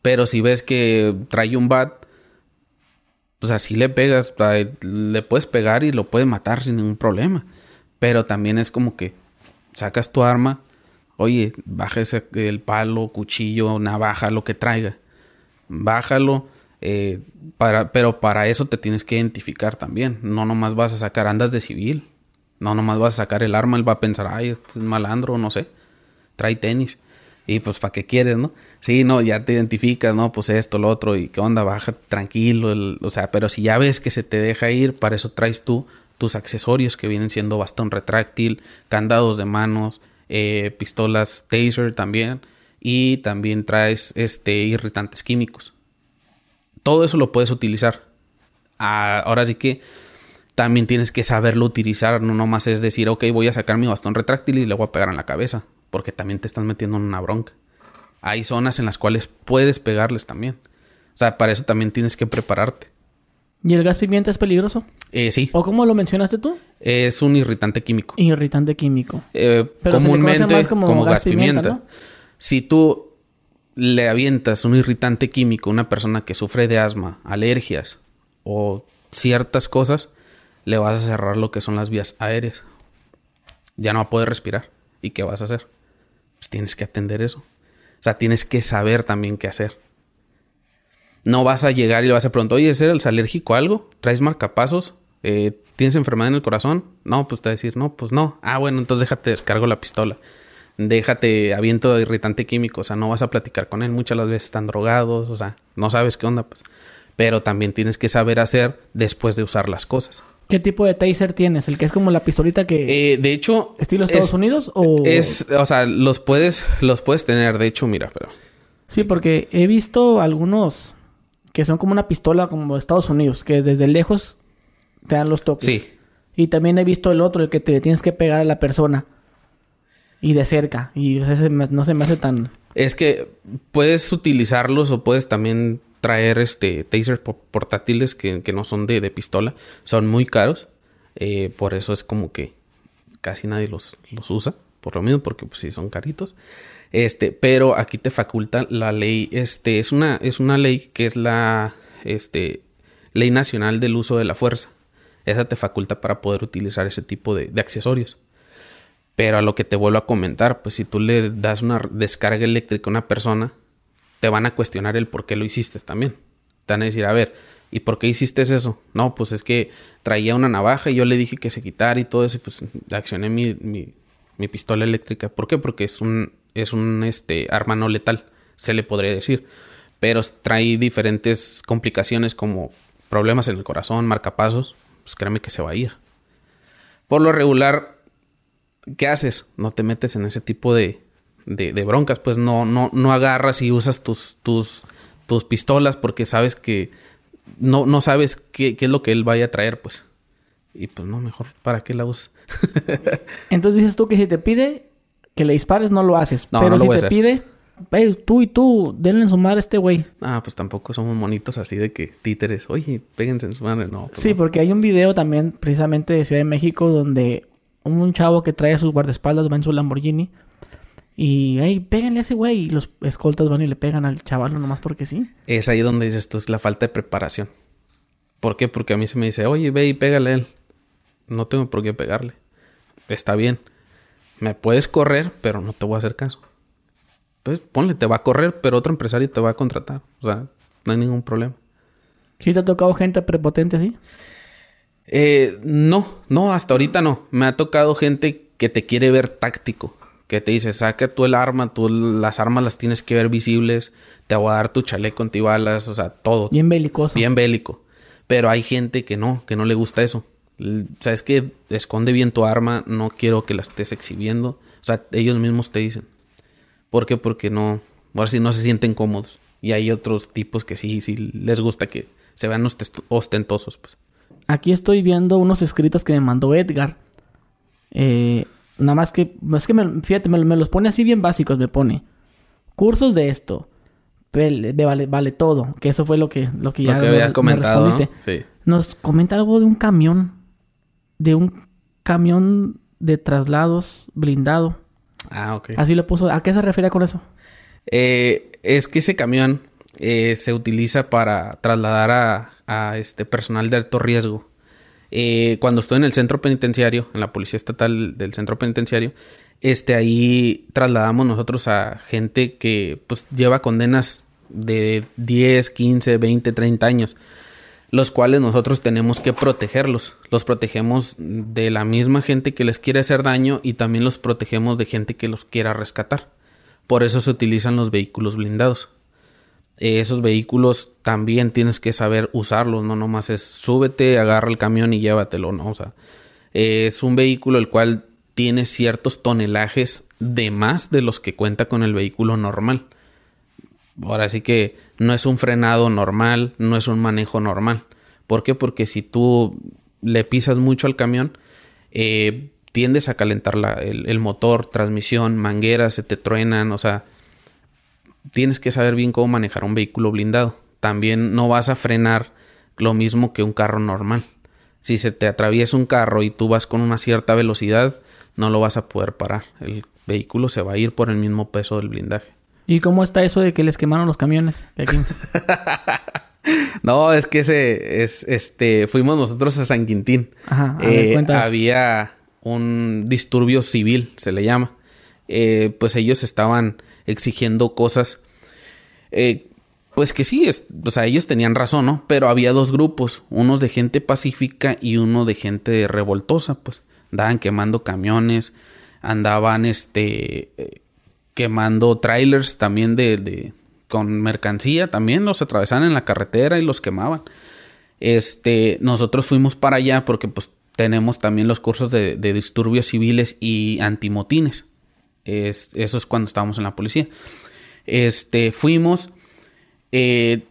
Pero si ves que trae un bat, pues así le pegas, le puedes pegar y lo puedes matar sin ningún problema. Pero también es como que sacas tu arma, oye, baja ese, el palo, cuchillo, navaja, lo que traiga. Bájalo. eh, pero para eso te tienes que identificar también. No nomás vas a sacar, andas de civil. No nomás vas a sacar el arma, él va a pensar, ay, este es malandro, no sé. Trae tenis. Y pues, ¿para qué quieres, no? Sí, no, ya te identificas, ¿no? Pues esto, lo otro, y qué onda, baja tranquilo. o sea, pero si ya ves que se te deja ir, para eso traes tú tus accesorios que vienen siendo bastón retráctil, candados de manos, eh, pistolas taser también, y también traes este irritantes químicos. Todo eso lo puedes utilizar. Ah, ahora sí que también tienes que saberlo utilizar, no nomás es decir, ok, voy a sacar mi bastón retráctil y le voy a pegar en la cabeza, porque también te estás metiendo en una bronca. Hay zonas en las cuales puedes pegarles también. O sea, para eso también tienes que prepararte. ¿Y el gas pimienta es peligroso? Eh, sí, ¿O cómo lo mencionaste tú? es un irritante químico. Irritante químico. Eh, Pero se comúnmente más como como, gas gas pimienta. pimienta, ¿no? Si tú le avientas un irritante químico a una persona que sufre de asma, alergias o ciertas cosas, le vas a cerrar lo que son las vías aéreas. Ya no va a poder respirar. ¿Y qué vas a hacer? Pues tienes que atender eso. O sea, tienes que saber también qué hacer. No vas a llegar y le vas a preguntar, oye, ¿eres alérgico a algo? ¿Traes marcapasos? Eh, ¿Tienes enfermedad en el corazón? No, pues te va a decir, no, pues no. Ah, bueno, entonces déjate descargo la pistola. déjate aviento irritante químico, o sea, no vas a platicar con él, muchas las veces están drogados, o sea, no sabes qué onda, pues. Pero también tienes que saber hacer después de usar las cosas. ¿Qué tipo de taser tienes? ¿El que es como la pistolita que... Eh, de hecho... ¿Estilo Estados Unidos o...? Es, o sea, los puedes, los puedes tener, de hecho, mira, pero... Sí, porque he visto algunos que son como una pistola como Estados Unidos, que desde lejos te dan los toques. Sí. Y también he visto el otro, el que te tienes que pegar a la persona. Y de cerca. Y ese no se me hace tan... Es que puedes utilizarlos o puedes también traer este tasers po- portátiles que, que no son de, de pistola. Son muy caros. Eh, por eso es como que casi nadie los, los usa. Por lo mismo, porque pues sí son caritos. Este, pero aquí te faculta la ley. Este, es una, es una ley que es la este, Ley Nacional del Uso de la Fuerza. Esa te faculta para poder utilizar ese tipo de, de accesorios. Pero a lo que te vuelvo a comentar, pues si tú le das una descarga eléctrica a una persona, te van a cuestionar el por qué lo hiciste también. Te van a decir, a ver, ¿y por qué hiciste eso? No, pues es que traía una navaja y yo le dije que se quitara y todo eso, y pues accioné mi, mi, mi pistola eléctrica. ¿Por qué? Porque es un, es un este, arma no letal, se le podría decir. Pero trae diferentes complicaciones como problemas en el corazón, marcapasos, pues créeme que se va a ir. Por lo regular, ¿qué haces? No te metes en ese tipo de, de, de broncas, pues no, no, no agarras y usas tus, tus, tus pistolas porque sabes que no, no sabes qué, qué es lo que él vaya a traer, pues. Y pues no, mejor, ¿para qué la usas? Entonces dices tú que si te pide que le dispares, no lo haces. No, Pero no lo si voy a te hacer. pide, "Ey, tú y tú, denle en su madre a este güey. ah, pues tampoco somos monitos así de que títeres, oye, péguense en su madre, no. pues Sí, porque hay un video también precisamente de Ciudad de México donde un chavo que trae a sus guardaespaldas va en su Lamborghini y, hey, péguenle a ese güey. Y los escoltas van y le pegan al chaval nomás porque sí. Es ahí donde dices tú, es la falta de preparación. ¿Por qué? Porque a mí se me dice, oye, ve y pégale a él. No tengo por qué pegarle. Está bien. Me puedes correr, pero no te voy a hacer caso. Pues ponle, te va a correr, pero otro empresario te va a contratar. O sea, no hay ningún problema. ¿Sí te ha tocado gente prepotente así? Eh, no, no, hasta ahorita no. Me ha tocado gente que te quiere ver táctico. Que te dice, saca tú el arma, tú las armas las tienes que ver visibles. Te voy a dar tu chaleco antibalas, o sea, todo. Bien belicoso. bien bélico. Pero hay gente que no, que no le gusta eso. Sabes que esconde bien tu arma, no quiero que la estés exhibiendo. O sea, ellos mismos te dicen. ¿Por qué? Porque no, ahora sí no se sienten cómodos. Y hay otros tipos que sí, sí les gusta que se vean ostentosos, pues. Aquí estoy viendo unos escritos que me mandó Edgar. Eh, nada más que, es que me, fíjate, me, me los pone así bien básicos, me pone. Cursos de esto. De vale, vale todo. Que eso fue lo que, lo que ya Lo que me- había me comentado, ¿no? respondiste. Sí. Nos comenta algo de un camión. De un camión de traslados blindado. Ah, ok. Así lo puso. ¿A qué se refiere con eso? Eh, es que ese camión eh, se utiliza para trasladar a, a este personal de alto riesgo. Eh, cuando estoy en el centro penitenciario, en la policía estatal del centro penitenciario, este ahí trasladamos nosotros a gente que pues lleva condenas de 10, 15, 20, 30 años, los cuales nosotros tenemos que protegerlos. Los protegemos de la misma gente que les quiere hacer daño y también los protegemos de gente que los quiera rescatar. Por eso se utilizan los vehículos blindados. Eh, esos vehículos también tienes que saber usarlos, no nomás es súbete, agarra el camión y llévatelo, ¿no? O sea, es un vehículo el cual tiene ciertos tonelajes de más de los que cuenta con el vehículo normal. Ahora sí que no es un frenado normal, no es un manejo normal. ¿Por qué? Porque si tú le pisas mucho al camión, eh, tiendes a calentar el, el motor, transmisión, mangueras, se te truenan, o sea, tienes que saber bien cómo manejar un vehículo blindado. También no vas a frenar lo mismo que un carro normal. Si se te atraviesa un carro y tú vas con una cierta velocidad, no lo vas a poder parar. El vehículo se va a ir por el mismo peso del blindaje. ¿Y cómo está eso de que les quemaron los camiones? aquí? No, es que ese es este fuimos nosotros a San Quintín. Ajá, a ver, Eh, había un disturbio civil, se le llama. Eh, pues ellos estaban exigiendo cosas. eh, pues que sí, es- o sea, ellos tenían razón, ¿no? Pero había dos grupos, unos de gente pacífica y uno de gente revoltosa, pues. Daban quemando camiones, andaban este eh, quemando trailers también de, de, con mercancía, también los atravesaban en la carretera y los quemaban. Este, nosotros fuimos para allá porque pues tenemos también los cursos de, disturbios civiles y antimotines. Es, eso es cuando estábamos en la policía. Este, fuimos. Eh,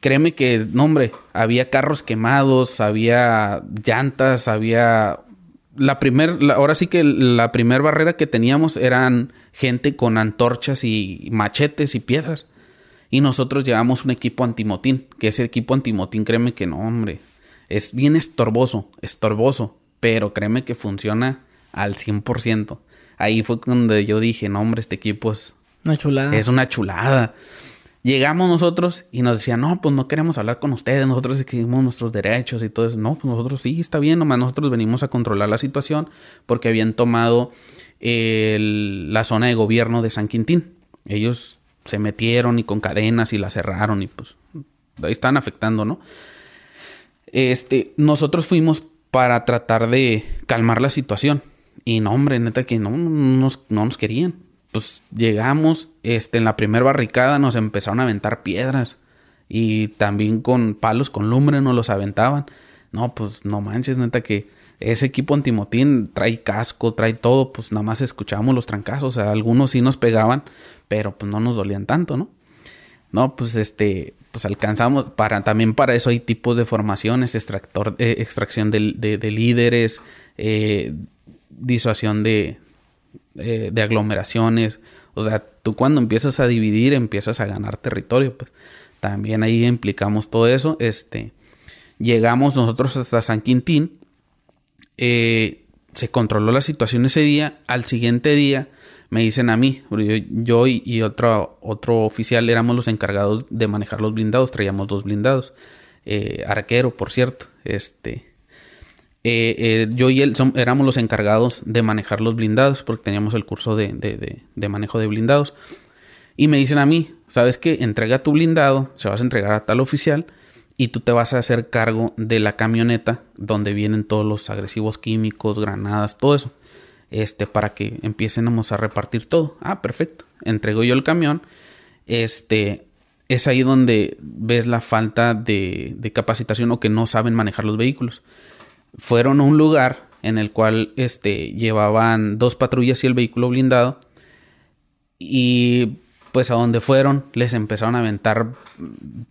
créeme que, no, hombre, había carros quemados, había llantas, había. La primer, ahora sí que la primera barrera que teníamos eran gente con antorchas y machetes y piedras. Y nosotros llevamos un equipo antimotín, que ese equipo antimotín, créeme que no, hombre, es bien estorboso, estorboso, pero créeme que funciona al 100%. Ahí fue cuando yo dije, no, hombre, este equipo es una chulada. Es una chulada. Llegamos nosotros y nos decían, no, pues no queremos hablar con ustedes, nosotros exigimos nuestros derechos y todo eso. No, pues nosotros sí, está bien, nomás nosotros venimos a controlar la situación porque habían tomado la zona de gobierno de San Quintín. Ellos se metieron y con cadenas y la cerraron y pues ahí están afectando, ¿no? Este, nosotros fuimos para tratar de calmar la situación. Y no, hombre, neta que no, no nos querían pues llegamos, este, en la primera barricada nos empezaron a aventar piedras y también con palos con lumbre nos los aventaban. No, pues no manches, neta que ese equipo antimotín trae casco, trae todo, pues nada más escuchábamos los trancazos, o sea, algunos sí nos pegaban, pero pues no nos dolían tanto, ¿no? No, pues este, pues alcanzamos, para, también para eso hay tipos de formaciones, extractor, eh, extracción de, de, líderes, eh, disuasión de, eh, de aglomeraciones. O sea, tú cuando empiezas a dividir, empiezas a ganar territorio, pues también ahí implicamos todo eso. Este, llegamos nosotros hasta San Quintín, eh, se controló la situación ese día, al siguiente día me dicen a mí, yo, y, otro, oficial éramos los encargados de manejar los blindados, traíamos dos blindados, eh, arquero, por cierto, este, eh, eh, yo y él éramos los encargados de manejar los blindados, porque teníamos el curso de, manejo de blindados. Y me dicen a mí, ¿sabes qué? Entrega tu blindado, se vas a entregar a tal oficial y tú te vas a hacer cargo de la camioneta donde vienen todos los agresivos químicos, granadas, todo eso. Este, para que empiecemos a repartir todo. Ah, perfecto. Entrego yo el camión. Este, es ahí donde ves la falta de capacitación o que no saben manejar los vehículos fueron a un lugar en el cual este, llevaban dos patrullas y el vehículo blindado. Y pues a donde fueron les empezaron a aventar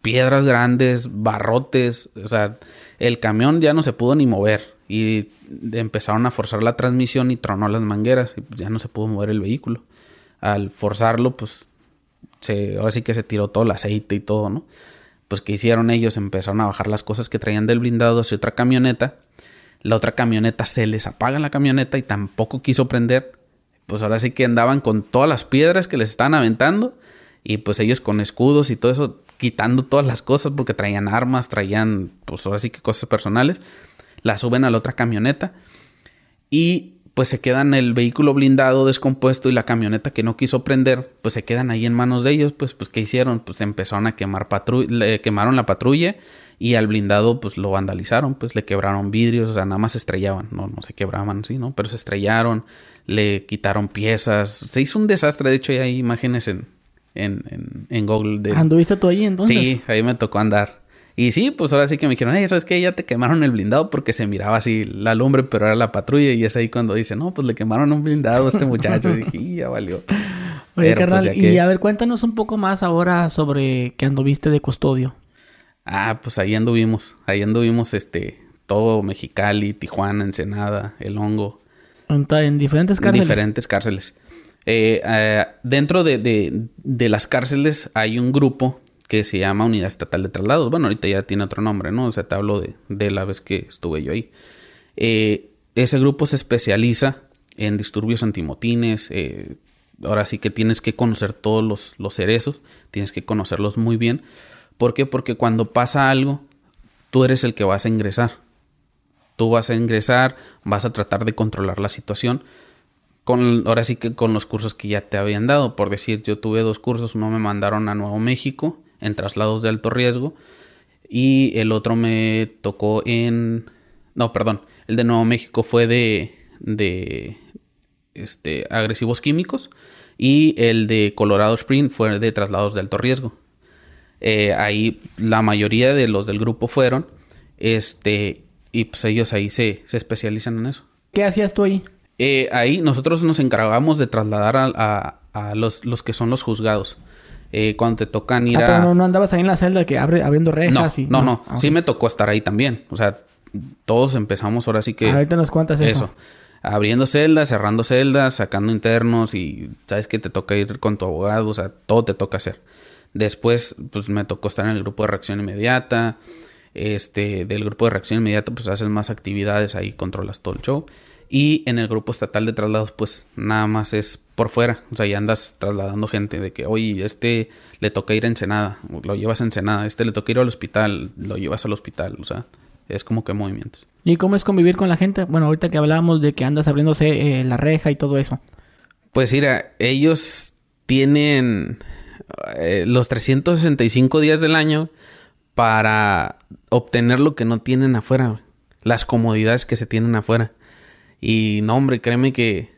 piedras grandes, barrotes. O sea, el camión ya no se pudo ni mover. Y empezaron a forzar la transmisión y tronó las mangueras. Y pues ya no se pudo mover el vehículo. Al forzarlo, pues se, ahora sí que se tiró todo el aceite y todo, ¿no? Pues que hicieron ellos, empezaron a bajar las cosas que traían del blindado hacia otra camioneta la otra camioneta se les apaga la camioneta y tampoco quiso prender. Pues ahora sí que andaban con todas las piedras que les estaban aventando y pues ellos con escudos y todo eso quitando todas las cosas porque traían armas, traían pues ahora sí que cosas personales. La suben a la otra camioneta y pues se quedan el vehículo blindado descompuesto y la camioneta que no quiso prender, pues se quedan ahí en manos de ellos, pues pues qué hicieron? Pues empezaron a quemar patrulla, quemaron la patrulla y al blindado pues lo vandalizaron, pues le quebraron vidrios, o sea, nada más se estrellaban, no, no se quebraban así, ¿no? Pero se estrellaron, le quitaron piezas, se hizo un desastre, de hecho hay imágenes en, en, en, Google. De... ¿Anduviste tú ahí entonces? Sí, ahí me tocó andar. Y sí, pues ahora sí que me dijeron, hey, ¿sabes qué? Ya te quemaron el blindado porque se miraba así la lumbre, pero era la patrulla. Y es ahí cuando dice, no, pues le quemaron un blindado a este muchacho. y dije, ya valió. Oye, pues, carnal, y a ver, cuéntanos un poco más ahora sobre que anduviste de custodio. Ah, pues ahí anduvimos. Ahí anduvimos, este, todo Mexicali, Tijuana, Ensenada, El Hongo. En diferentes cárceles. En diferentes cárceles. Eh, eh, dentro de, las cárceles hay un grupo que se llama Unidad Estatal de Traslados. Bueno, ahorita ya tiene otro nombre, ¿no? O sea, te hablo de, la vez que estuve yo ahí. Eh, ese grupo se especializa en disturbios antimotines. ahora sí que tienes que conocer todos los, los cerezos, tienes que conocerlos muy bien, ¿Por qué? Porque cuando pasa algo, tú eres el que vas a ingresar. Tú vas a ingresar, vas a tratar de controlar la situación. Con, ahora sí que con los cursos que ya te habían dado. Por decir, yo tuve dos cursos, uno me mandaron a Nuevo México en traslados de alto riesgo y el otro me tocó en... No, perdón, el de Nuevo México fue de, de este, agresivos químicos y el de Colorado Spring fue de traslados de alto riesgo. Eh, ahí la mayoría de los del grupo fueron, este, y pues ellos ahí se, se especializan en eso. ¿Qué hacías tú ahí? Eh, ahí nosotros nos encargamos de trasladar a, a, los, los, que son los juzgados. Eh, cuando te tocan ir ah, a... Pero no, andabas ahí en la celda que abre, abriendo rejas no, y... No, no, sí me tocó estar ahí también. O sea, todos empezamos ahora sí que... Ahorita nos cuentas eso. Eso. Abriendo celdas, cerrando celdas, sacando internos y sabes que te toca ir con tu abogado, o sea, todo te toca hacer. Después, pues me tocó estar en el grupo de reacción inmediata. Este, del grupo de reacción inmediata, pues haces más actividades ahí, controlas todo el show. Y en el grupo estatal de traslados, pues nada más es por fuera. O sea, ya andas trasladando gente de que, oye, este le toca ir a Ensenada, lo llevas a Ensenada. Este le toca ir al hospital, lo llevas al hospital. O sea, es como que movimientos. ¿Y cómo es convivir con la gente? Bueno, ahorita que hablábamos de que andas abriéndose eh, la reja y todo eso. Pues mira, ellos tienen eh, los 365 días del año para obtener lo que no tienen afuera. Las comodidades que se tienen afuera. Y no, hombre, créeme que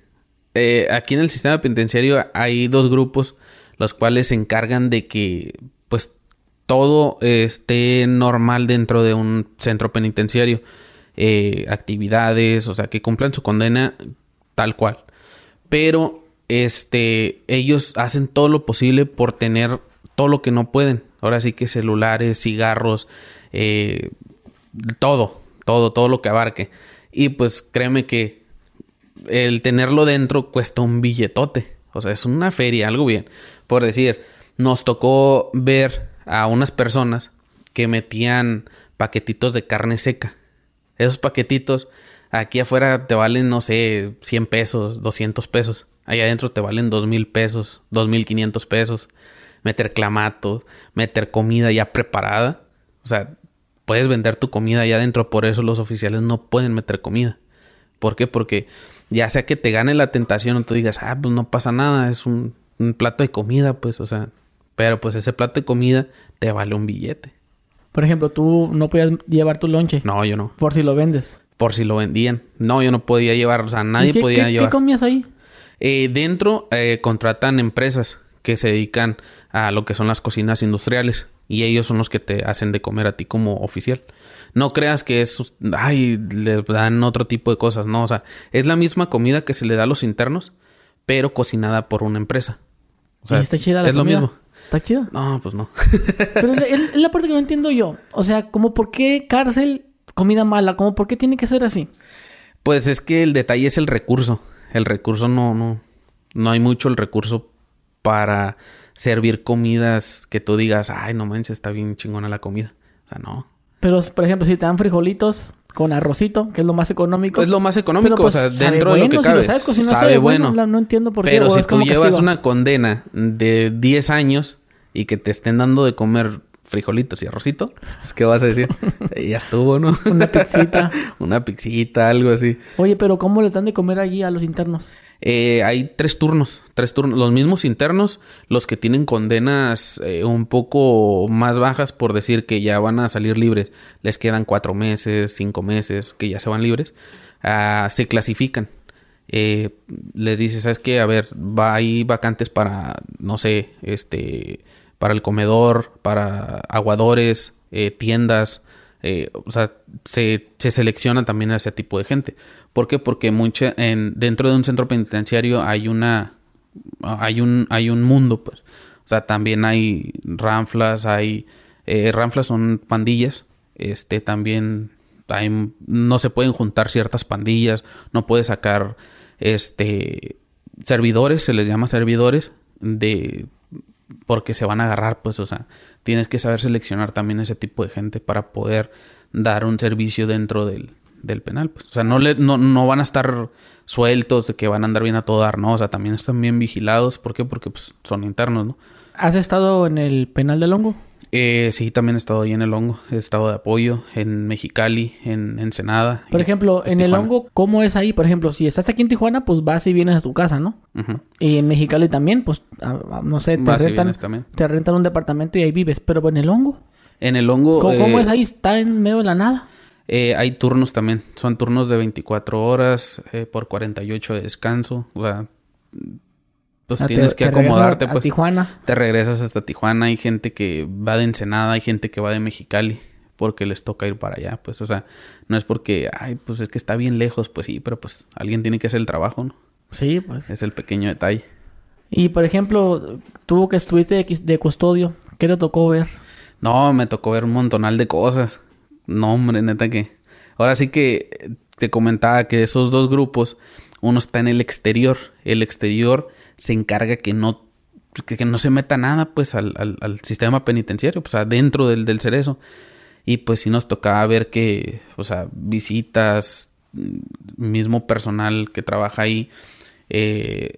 eh, aquí en el sistema penitenciario hay dos grupos los cuales se encargan de que pues todo esté normal dentro de un centro penitenciario. Eh, actividades, o sea, que cumplan su condena tal cual. Pero este, ellos hacen todo lo posible por tener todo lo que no pueden. Ahora sí que celulares, cigarros, eh, todo, todo, todo lo que abarque. Y pues créeme que el tenerlo dentro cuesta un billetote. O sea, es una feria, algo bien. Por decir, nos tocó ver a unas personas que metían paquetitos de carne seca. Esos paquetitos aquí afuera te valen, no sé, 100 pesos, 200 pesos. Allá adentro te valen 2 mil pesos, 2 mil 500 pesos. Meter clamatos, meter comida ya preparada. O sea, puedes vender tu comida allá adentro, por eso los oficiales no pueden meter comida. ¿Por qué? Porque ya sea que te gane la tentación o tú digas, ah, pues no pasa nada, es un, plato de comida, pues, o sea, pero pues ese plato de comida te vale un billete. Por ejemplo, tú no podías llevar tu lonche. No, yo no. Por si lo vendes. Por si lo vendían. No, yo no podía llevar, o sea, nadie podía llevar. ¿Qué comías ahí? Eh, dentro eh, contratan empresas que se dedican a lo que son las cocinas industriales y ellos son los que te hacen de comer a ti como oficial. No creas que es, ay, le dan otro tipo de cosas, no, o sea, es la misma comida que se le da a los internos, pero cocinada por una empresa. O sea, está chida la es lo mismo. ¿Está chida? No, pues no. pero es la parte que no entiendo yo. O sea, como por qué cárcel, comida mala, como por qué tiene que ser así. Pues es que el detalle es el recurso. El recurso no, no, no hay mucho el recurso para servir comidas que tú digas, ay, no manches, está bien chingona la comida. O sea, no. Pero, por ejemplo, si te dan frijolitos con arrocito, que es lo más económico. Es lo más económico, o pues, sea, dentro de lo que cabe. sabe bueno. no entiendo por qué. Pero si tú llevas una condena de 10 años y que te estén dando de comer frijolitos y arrocito, pues ¿qué vas a decir? ya estuvo, ¿no? una pixita. una pixita, algo así. Oye, pero ¿cómo les dan de comer allí a los internos? Eh, hay tres turnos, tres turnos, los mismos internos, los que tienen condenas eh, un poco más bajas por decir que ya van a salir libres, les quedan cuatro meses, cinco meses, que ya se van libres, ah, se clasifican. Eh, les dice, ¿sabes qué? A ver, va ahí vacantes para, no sé, este, para el comedor, para aguadores, tiendas, o sea, se, se selecciona también a ese tipo de gente. ¿Por qué? Porque mucha, en, dentro de un centro penitenciario hay una hay un hay un mundo, pues. O sea, también hay ranflas, hay eh, ranflas son pandillas, este también hay, no se pueden juntar ciertas pandillas, no puedes sacar este servidores, se les llama servidores de porque se van a agarrar, pues, o sea, tienes que saber seleccionar también ese tipo de gente para poder dar un servicio dentro del, del penal. Pues. O sea, no, le, no, no van a estar sueltos de que van a andar bien a todo dar, ¿no? O sea, también están bien vigilados. ¿Por qué? Porque pues, son internos, ¿no? ¿Has estado en el penal del hongo? Eh, sí, también he estado ahí en el hongo. He estado de apoyo en Mexicali, en Ensenada. Por ejemplo, en el hongo, ¿cómo es ahí? Por ejemplo, si estás aquí en Tijuana, pues vas y vienes a tu casa, ¿no? Y en Mexicali también, pues, no sé, te rentan, te rentan un departamento y ahí vives. Pero en el hongo. En el hongo. ¿Cómo, eh, es ahí? ¿Está en medio de la nada? Eh, hay turnos también. Son turnos de 24 horas eh, por 48 de descanso. O sea, pues Ah, tienes te- que te acomodarte. a pues Tijuana. te regresas hasta Tijuana. Hay gente que va de Ensenada, hay gente que va de Mexicali porque les toca ir para allá. Pues, o sea, no es porque, ay, pues es que está bien lejos. Pues sí, pero pues alguien tiene que hacer el trabajo, ¿no? Sí, pues. Es el pequeño detalle. Y por ejemplo, tú que estuviste de, de custodio, ¿qué te tocó ver? No, me tocó ver un montonal de cosas. No, hombre, neta que. Ahora sí que eh, te comentaba que esos dos grupos, uno está en el exterior. El exterior se encarga que no, que, no se meta nada, pues, al, al- sistema penitenciario, pues, adentro del, del cerezo. Y pues sí nos tocaba ver que, o sea, visitas, mismo personal que trabaja ahí, eh,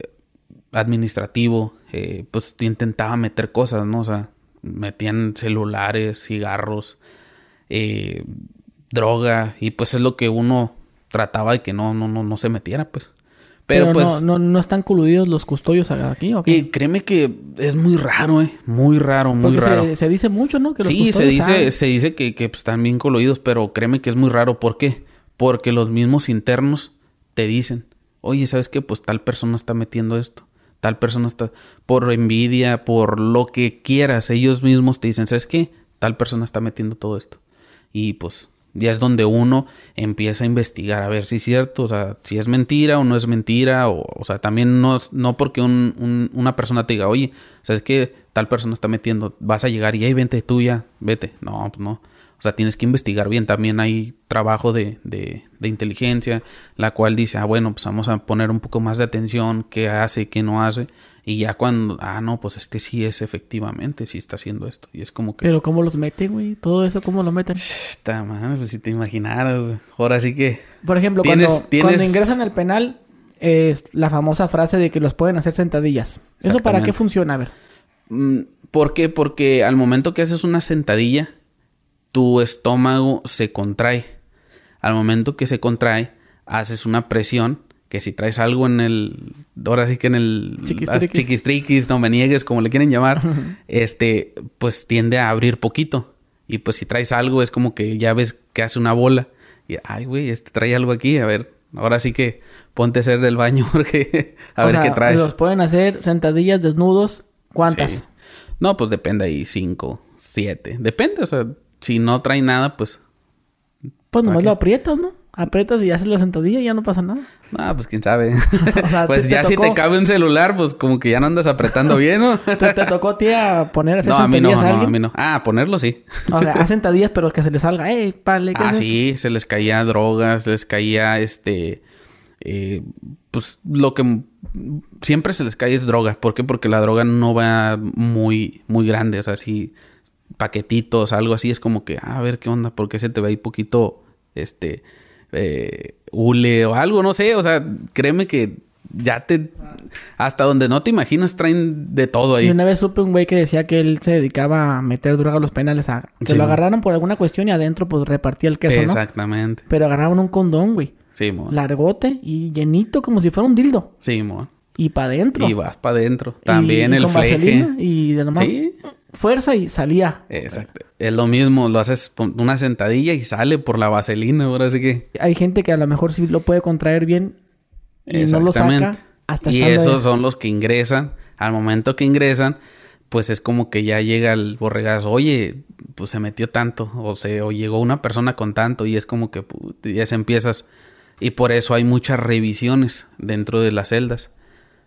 administrativo, eh, pues intentaba meter cosas, ¿no? O sea, metían celulares, cigarros, eh, droga, y pues es lo que uno trataba de que no, no, no, no se metiera, pues. Pero, Pero, pues, no, no, no están coludidos los custodios aquí, ¿o qué? y créeme que es muy raro, eh, muy raro, muy Porque raro. Se, se dice mucho, ¿no? Que los Sí, se dice, saben. se dice que, que pues, están bien coludidos, pero créeme que es muy raro. ¿Por qué? Porque los mismos internos te dicen, oye, ¿sabes qué? Pues tal persona está metiendo esto. Tal persona está... Por envidia, por lo que quieras, ellos mismos te dicen, ¿sabes qué? Tal persona está metiendo todo esto. Y pues ya es donde uno empieza a investigar a ver si es cierto, o sea, si es mentira o no es mentira, o, o sea, también no, no porque un- un- una persona te diga, oye, ¿sabes qué? Tal persona está metiendo, vas a llegar y, hey, vente tú ya, vete. No, pues no. O sea, tienes que investigar bien. También hay trabajo de, de, de inteligencia, la cual dice, ah, bueno, pues vamos a poner un poco más de atención, qué hace, qué no hace. Y ya cuando, ah, no, pues este sí es efectivamente, sí está haciendo esto. Y es como que... Pero ¿cómo los meten, güey? Todo eso, ¿cómo lo meten? Está mal, pues si te imaginaras, güey. Ahora sí que. Por ejemplo, Tienes- cuando, tienes- cuando ingresan al penal, es la famosa frase de que los pueden hacer sentadillas. ¿Eso para qué funciona? A ver. mm, ¿Por qué? Porque al momento que haces una sentadilla, tu estómago se contrae. Al momento que se contrae, haces una presión. Que si traes algo en el. Ahora sí que en el. Chiquistriquis. Chiquistriquis, no me niegues, como le quieren llamar. este, pues tiende a abrir poquito. Y pues si traes algo, es como que ya ves que hace una bola. Y, ay, güey, este trae algo aquí. A ver, ahora sí que ponte a hacer del baño porque a O ver sea, qué traes. Los pueden hacer sentadillas desnudos. ¿Cuántas? Sí. No, pues depende ahí, cinco, siete. Depende, o sea, si no trae nada, pues. Pues nomás qué? lo aprietas, ¿no? Aprietas y haces la sentadilla y ya no pasa nada. Ah, pues quién sabe. O sea, pues ya si te cabe un celular, pues como que ya no andas apretando bien, ¿no? ¿Te, te tocó a ti a poner a hacer no, a mí no, a no, a mí no. Ah, ponerlo sí. O sea, haz sentadillas, pero que se le salga. ¡Ey, pale! ¿qué Ah, es sí, se les caía drogas, les caía este. eh, pues lo que siempre se les cae es droga. ¿Por qué? Porque la droga no va muy, muy grande. O sea, si paquetitos, algo así, es como que, ah, a ver qué onda, ¿por qué se te ve ahí poquito, este, eh, hule o algo? No sé, o sea, créeme que ya te. Hasta donde no te imaginas, traen de todo Y ahí. una vez supe un güey que decía que él se dedicaba a meter droga a los penales. A... Que Sí, lo agarraron por alguna cuestión y adentro pues repartía el queso, ¿no? Exactamente. Pero agarraban un condón, güey. Sí, mo. Largote y llenito como si fuera un dildo. Sí, mo. Y para adentro. Y vas para adentro. También Y- el con fleje. y de nomás Sí. fuerza y salía. Exacto. Es lo mismo, lo haces una sentadilla y sale por la vaselina, ahora sí que. Hay gente que a lo mejor sí lo puede contraer bien y no lo saca hasta Y esos ahí. son los que ingresan. Al momento que ingresan, pues es como que ya llega el borregazo. Oye, pues se metió tanto. O se, o llegó una persona con tanto. Y es como que ya se empiezas. Y por eso hay muchas revisiones dentro de las celdas.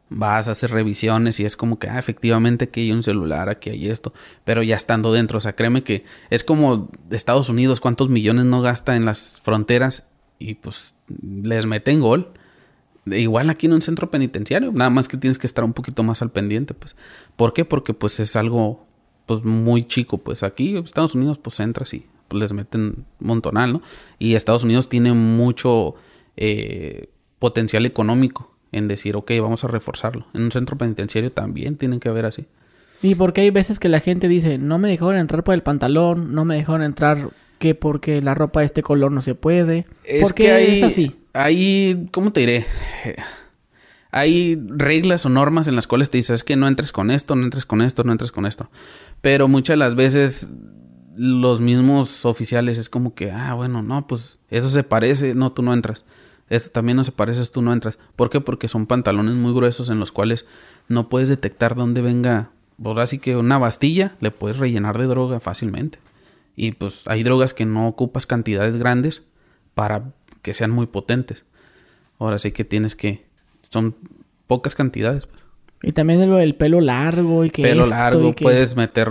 Vas a hacer revisiones y es como que, ah, efectivamente aquí hay un celular, aquí hay esto, pero ya estando dentro, o sea, créeme que es como Estados Unidos, cuántos millones no gasta en las fronteras y pues les meten gol. Igual aquí en un centro penitenciario, nada más que tienes que estar un poquito más al pendiente, pues. ¿Por qué? Porque pues es algo pues muy chico, pues aquí Estados Unidos pues entras y pues, les meten montonal, ¿no? Y Estados Unidos tiene mucho eh, potencial económico en decir, ok, vamos a reforzarlo. En un centro penitenciario también tienen que haber así. Y porque hay veces que la gente dice, no me dejaron entrar por el pantalón, no me dejaron entrar que porque la ropa de este color no se puede. Es ¿Por qué que hay, es así? Hay, ¿cómo te diré? Hay reglas o normas en las cuales te dices que no entres con esto, no entres con esto, no entres con esto. Pero muchas de las veces los mismos oficiales es como que, ah, bueno, no, pues eso se parece, no, tú no entras. Esto también no se parece, tú no entras. ¿Por qué? Porque son pantalones muy gruesos en los cuales no puedes detectar dónde venga. Pues así que una bastilla le puedes rellenar de droga fácilmente. Y pues hay drogas que no ocupas cantidades grandes para que sean muy potentes. Ahora sí que tienes que... Son pocas cantidades. Pues. Y también el, pelo largo y que Pelo largo, puedes meter,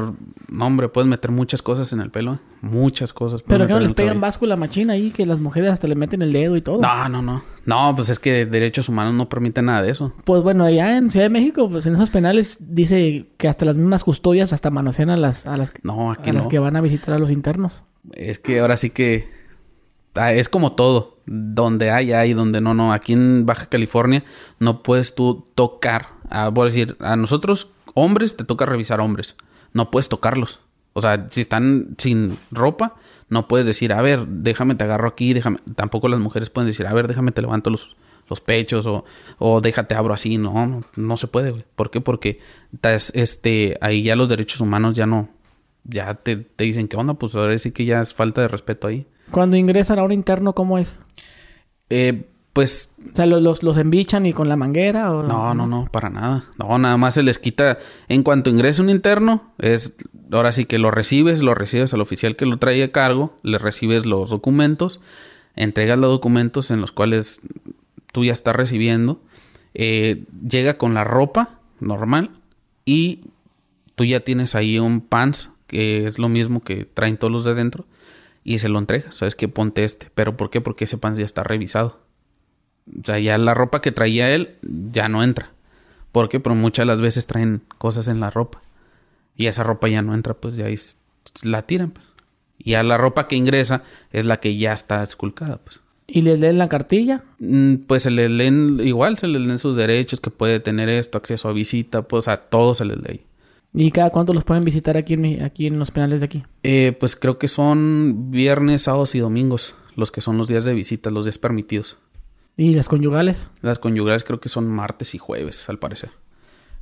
no hombre, puedes meter muchas cosas en el pelo, muchas cosas. Pero que no les pegan báscula machina ahí, que las mujeres hasta le meten el dedo y todo. No, no, no. No, pues es que derechos humanos no permiten nada de eso. Pues bueno, allá en Ciudad de México, pues en esos penales dice que hasta las mismas custodias hasta manosean a las, a las, no, aquí a las que van a visitar a los internos. Es que ahora sí que ah, es como todo. Donde hay, hay, donde no, no. Aquí en Baja California no puedes tú tocar a, voy a decir, a nosotros, hombres, te toca revisar hombres. No puedes tocarlos. O sea, si están sin ropa, no puedes decir, a ver, déjame te agarro aquí, déjame. Tampoco las mujeres pueden decir, a ver, déjame te levanto los, los pechos o, o déjate abro así. No, no, se puede, güey. ¿Por qué? Porque este, ahí ya los derechos humanos ya no, ya te, te dicen, ¿qué onda? Pues ahora sí que ya es falta de respeto ahí. Cuando ingresan a un interno, ¿cómo es? Eh, pues... O sea, ¿los, los, embichan y con la manguera? O... No, no, no, para nada. No, nada más se les quita... En cuanto ingrese un interno, es... Ahora sí que lo recibes, lo recibes al oficial que lo trae a cargo, le recibes los documentos, entregas los documentos en los cuales tú ya estás recibiendo, eh, llega con la ropa normal y tú ya tienes ahí un pants, que es lo mismo que traen todos los de dentro, y se lo entregas. Sabes que ponte este. ¿Pero por qué? Porque ese pants ya está revisado. O sea, ya la ropa que traía él ya no entra. Porque pero muchas de las veces traen cosas en la ropa. Y esa ropa ya no entra, pues ya la tiran. Pues. Y a la ropa que ingresa es la que ya está esculcada, pues. ¿Y les leen la cartilla? Mm, pues se les leen, igual se les leen sus derechos, que puede tener esto, acceso a visita, pues a todos se les lee. ¿Y cada cuánto los pueden visitar aquí en, aquí en los penales de aquí? Eh, pues creo que son viernes, sábados y domingos, los que son los días de visita, los días permitidos. ¿Y las conyugales? Las conyugales creo que son martes y jueves, al parecer.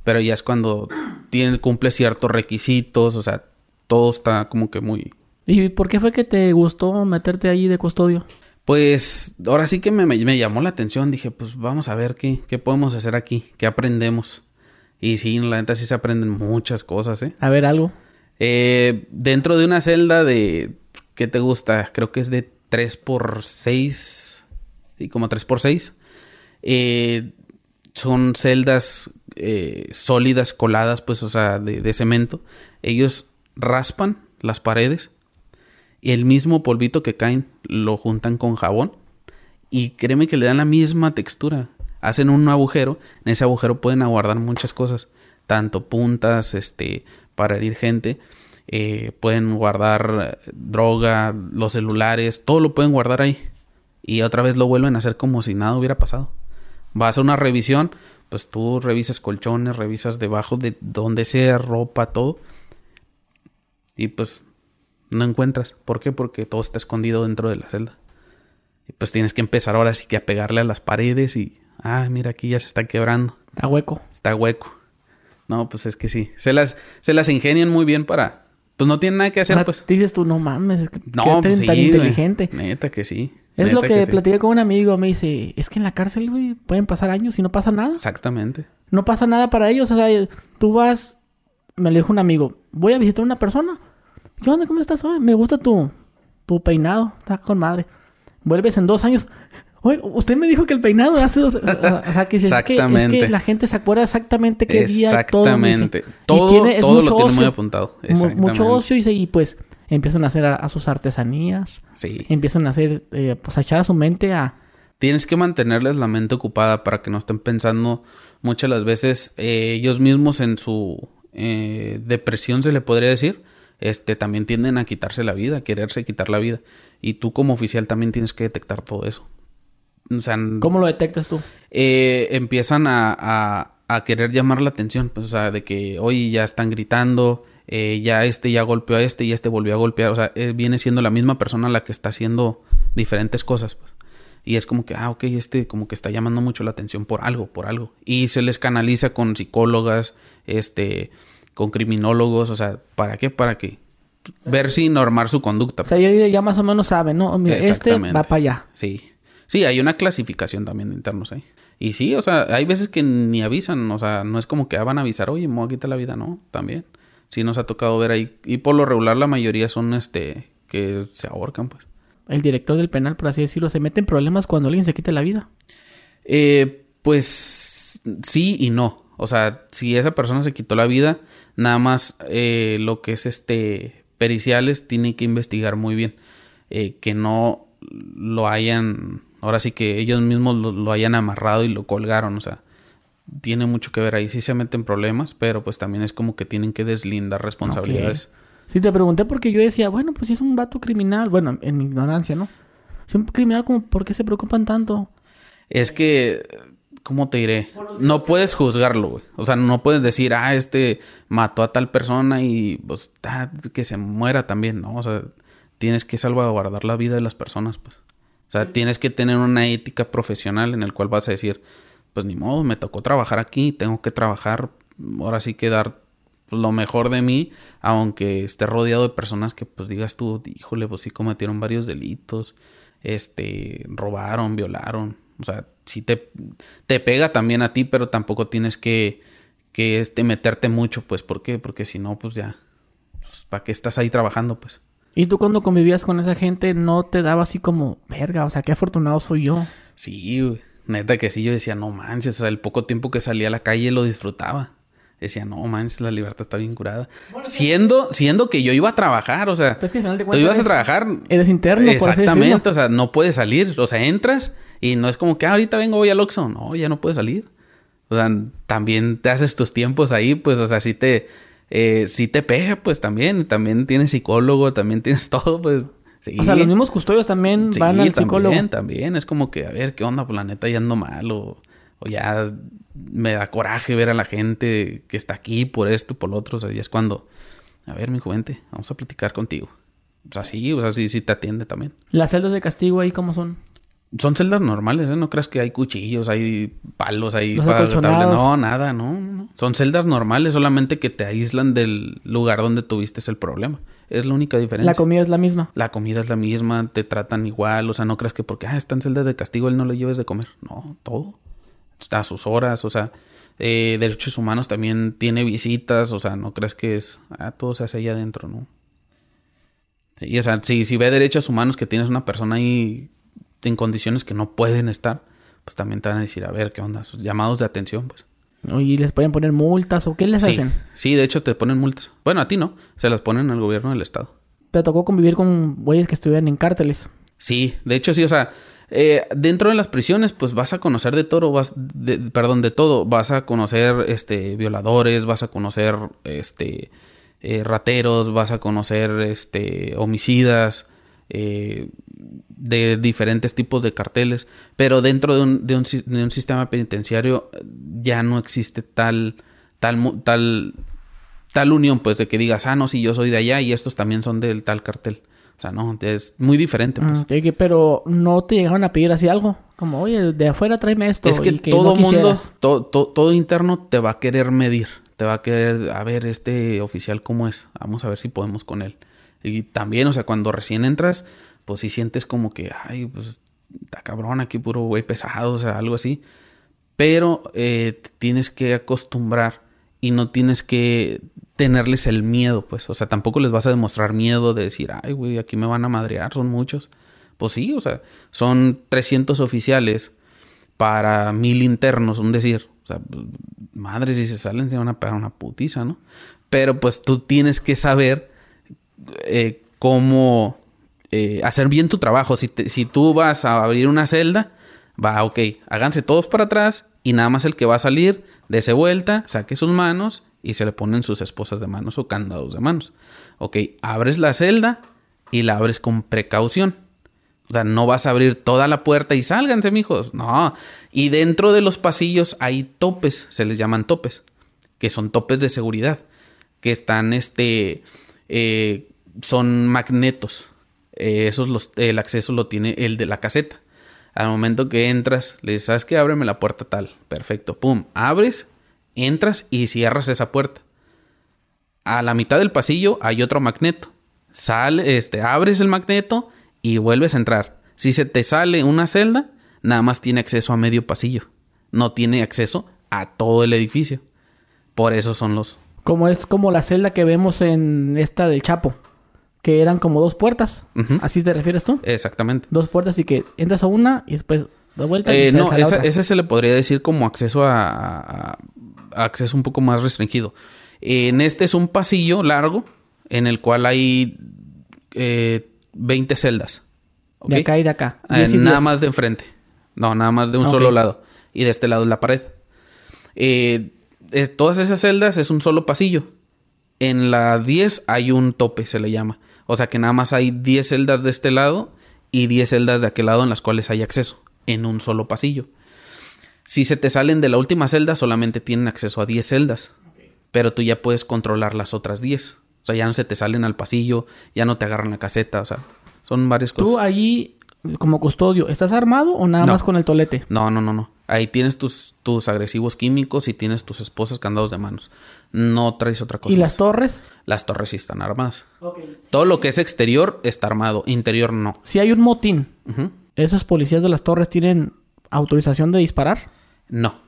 Pero ya es cuando tiene, cumple ciertos requisitos, o sea, todo está como que muy... ¿Y por qué fue que te gustó meterte ahí de custodio? Pues ahora sí que me, me, llamó la atención. Dije, pues vamos a ver qué, qué podemos hacer aquí, qué aprendemos. Y sí, la neta sí se aprenden muchas cosas, ¿eh? A ver, algo. Eh, dentro de una celda de... ¿Qué te gusta? Creo que es de 3 por 6 y como 3x6. Eh, son celdas eh, sólidas, coladas, pues, o sea, de, cemento. Ellos raspan las paredes y el mismo polvito que caen lo juntan con jabón y créeme que le dan la misma textura. Hacen un agujero, en ese agujero pueden aguardar muchas cosas, tanto puntas, este, para herir gente, eh, pueden guardar droga, los celulares, todo lo pueden guardar ahí y otra vez lo vuelven a hacer como si nada hubiera pasado. Vas a una revisión, pues tú revisas colchones, revisas debajo de donde sea ropa, todo. Y pues no encuentras. ¿Por qué? Porque todo está escondido dentro de la celda. Y pues tienes que empezar ahora sí que a pegarle a las paredes y... Ah, mira, aquí ya se está quebrando. Está hueco. Está hueco. No, pues es que sí. Se las, se las ingenian muy bien para... Pues no tienen nada que hacer, pues. Dices tú, no mames. No, pues tan inteligente. Neta que sí. Es lo que, que con un amigo. Me dice, es que en la cárcel, güey, pueden pasar años y no pasa nada. Exactamente. No pasa nada para ellos. O sea, tú vas... Me lo dijo un amigo. Voy a visitar a una persona. ¿Qué onda? ¿Cómo estás? me gusta tu, tu peinado. Está con madre. Vuelves en dos años. Oye, usted me dijo que el peinado hace dos... O sea, que, exactamente. Es que, la gente se acuerda exactamente qué día... Exactamente. Todo, todo, todo lo tiene muy apuntado. Mucho ocio y, y pues empiezan a hacer a, sus artesanías. Sí. Empiezan a hacer, eh, pues a echar a su mente a... Tienes que mantenerles la mente ocupada para que no estén pensando muchas las veces eh, ellos mismos en su eh, depresión, se le podría decir, este, también tienden a quitarse la vida, a quererse quitar la vida. Y tú como oficial también tienes que detectar todo eso. O sea, ¿Cómo lo detectas tú? empiezan a, a, a, querer llamar la atención, pues, o sea, de que, oye, ya están gritando, eh, ya este ya golpeó a este y este volvió a golpear. O sea, eh, viene siendo la misma persona la que está haciendo diferentes cosas. Pues. Y es como que, ah, ok, este como que está llamando mucho la atención por algo, por algo. Y se les canaliza con psicólogas, este, con criminólogos, o sea, ¿para qué? Para que ver si normar su conducta. O sea, ya, ya más o menos sabe, ¿no? Mira, este va para allá. Sí. Sí, hay una clasificación también de internos ahí. Y sí, o sea, hay veces que ni avisan, o sea, no es como que van a avisar, oye, me voy a quitar la vida, no, también. Sí nos ha tocado ver ahí. Y por lo regular la mayoría son, este, que se ahorcan, pues. El director del penal, por así decirlo, se mete en problemas cuando alguien se quita la vida. Eh, pues sí y no. O sea, si esa persona se quitó la vida, nada más eh, lo que es este periciales tiene que investigar muy bien. Eh, que no lo hayan, ahora sí que ellos mismos lo, hayan amarrado y lo colgaron. O sea, tiene mucho que ver ahí. Sí se meten problemas, pero pues también es como que tienen que deslindar responsabilidades. Sí, te pregunté porque yo decía, bueno, pues si es un vato criminal, bueno, en mi ignorancia, ¿no? Si es un criminal, como, ¿por qué se preocupan tanto? Es que ¿cómo te diré? No puedes juzgarlo, güey. O sea, no puedes decir, ah, este mató a tal persona y pues que se muera también, ¿no? O sea, tienes que salvaguardar la vida de las personas, pues. O sea, tienes que tener una ética profesional en el cual vas a decir, pues ni modo, me tocó trabajar aquí, tengo que trabajar, ahora sí que dar lo mejor de mí, aunque esté rodeado de personas que pues digas tú, híjole, pues sí cometieron varios delitos, este, robaron, violaron, o sea, sí te, te pega también a ti, pero tampoco tienes que, que este, meterte mucho, pues, ¿por qué? Porque si no, pues ya, pues, ¿para qué estás ahí trabajando, pues? ¿Y tú cuando convivías con esa gente no te daba así como, verga, o sea, qué afortunado soy yo? Sí, neta que sí, yo decía, no manches, o sea, el poco tiempo que salía a la calle lo disfrutaba. Decía, no manches, la libertad está bien curada. siendo, siendo que yo iba a trabajar, o sea, pues tú ibas a trabajar. Eres interno, Exactamente, o sea, no puedes salir, o sea, entras y no es como que ah, ahorita vengo, voy al Oxxo. No, ya no puedes salir. O sea, también te haces tus tiempos ahí, pues, o sea, si te, eh, si te pega, pues también, también tienes psicólogo, también tienes todo, pues. Sí. O sea, los mismos custodios también van al psicólogo. También, también. Es como que, a ver, ¿qué onda? Pues la neta ya ando mal o, o ya me da coraje ver a la gente que está aquí por esto, por lo otro. O sea, ya es cuando, a ver, mi juventud, vamos a platicar contigo. O sea, sí, o sea, sí, sí te atiende también. ¿Las celdas de castigo ahí cómo son? Son celdas normales, ¿eh? No creas que hay cuchillos, hay palos, hay No, nada, no, Son celdas normales, solamente que te aíslan del lugar donde tuviste el problema. Es la única diferencia. La comida es la misma. La comida es la misma, te tratan igual. O sea, no creas que porque ah, está en celda de castigo él no le lleves de comer. No, todo. Está a sus horas, o sea, eh, derechos humanos también tiene visitas, o sea, no creas que es, ah, todo se hace ahí adentro, ¿no? Sí, o sea, si, si ve derechos humanos que tienes una persona ahí en condiciones que no pueden estar, pues también te van a decir, a ver, ¿qué onda? Sus llamados de atención, pues. ¿Y les pueden poner multas o qué les hacen? Sí, de hecho te ponen multas. Bueno, a ti no, se las ponen al gobierno del estado. ¿Te tocó convivir con güeyes que estuvieran en cárteles? Sí, de hecho sí, o sea, eh, dentro de las prisiones, pues vas a conocer de todo, vas, perdón, de todo. Vas a conocer, este, violadores, vas a conocer, este, eh, rateros, vas a conocer, este, homicidas, eh, de diferentes tipos de carteles, pero dentro de un, de un, de un sistema penitenciario ya no existe tal, tal, tal, tal unión, pues, de que digas, ah, no, si yo soy de allá y estos también son del tal cartel. O sea, no, es muy diferente. Pues. Ah, pero no te llegaron a pedir así algo. Como, oye, de afuera tráeme esto. Es que, todo mundo, todo, todo interno te va a querer medir. Te va a querer, a ver, este oficial cómo es. Vamos a ver si podemos con él. Y también, o sea, cuando recién entras, pues sí sientes como que, ay, pues está cabrón aquí, puro güey pesado, o sea, algo así. Pero eh, tienes que acostumbrar y no tienes que tenerles el miedo, pues. O sea, tampoco les vas a demostrar miedo de decir, ay, güey, aquí me van a madrear, son muchos. Pues sí, o sea, son 300 oficiales para mil internos, un decir. O sea, pues, madre, si se salen se van a pegar una putiza, ¿no? Pero pues tú tienes que saber eh, cómo eh, hacer bien tu trabajo. Si, si tú vas a abrir una celda, va, ok, háganse todos para atrás y nada más el que va a salir, dese vuelta, saque sus manos y se le ponen sus esposas de manos o candados de manos. Ok, abres la celda y la abres con precaución. O sea, no vas a abrir toda la puerta y sálganse, mijos. No. Y dentro de los pasillos hay topes, se les llaman topes, que son topes de seguridad, que están, este, eh, son magnetos. Eh, esos los, el acceso lo tiene el de la caseta. Al momento que entras, le dices, ¿sabes qué? Ábreme la puerta tal. Perfecto. Pum. Abres, entras y cierras esa puerta. A la mitad del pasillo hay otro magneto. sale, este, abres el magneto y vuelves a entrar. Si se te sale una celda, nada más tiene acceso a medio pasillo. No tiene acceso a todo el edificio. Por eso son los... Como es como la celda que vemos en esta del Chapo. Que eran como dos puertas. ¿Así te refieres tú? Exactamente. Dos puertas y que entras a una y después de vuelta y Eh, no, a la esa- otra. ese se le podría decir como acceso a, a- a acceso un poco más restringido. En este es un pasillo largo en el cual hay eh, 20 celdas. De acá y de acá. Eh, nada más de enfrente. No, nada más de un solo lado. Y de este lado es la pared. Eh, todas esas celdas es un solo pasillo. En la 10 hay un tope, se le llama. O sea que nada más hay 10 celdas de este lado y 10 celdas de aquel lado en las cuales hay acceso. En un solo pasillo. Si se te salen de la última celda, solamente tienen acceso a 10 celdas. Pero tú ya puedes controlar las otras 10. O sea, ya no se te salen al pasillo, ya no te agarran la caseta. O sea, son varias cosas. Tú allí, como custodio, ¿estás armado o nada No. más con el tolete? No, no, no, no. Ahí tienes tus, tus agresivos químicos y tienes tus esposas candados de manos. No traes otra cosa. ¿Y más. las torres? Las torres sí están armadas. Todo lo que es exterior está armado, interior no. Si hay un motín. ¿esos policías de las torres tienen autorización de disparar? No.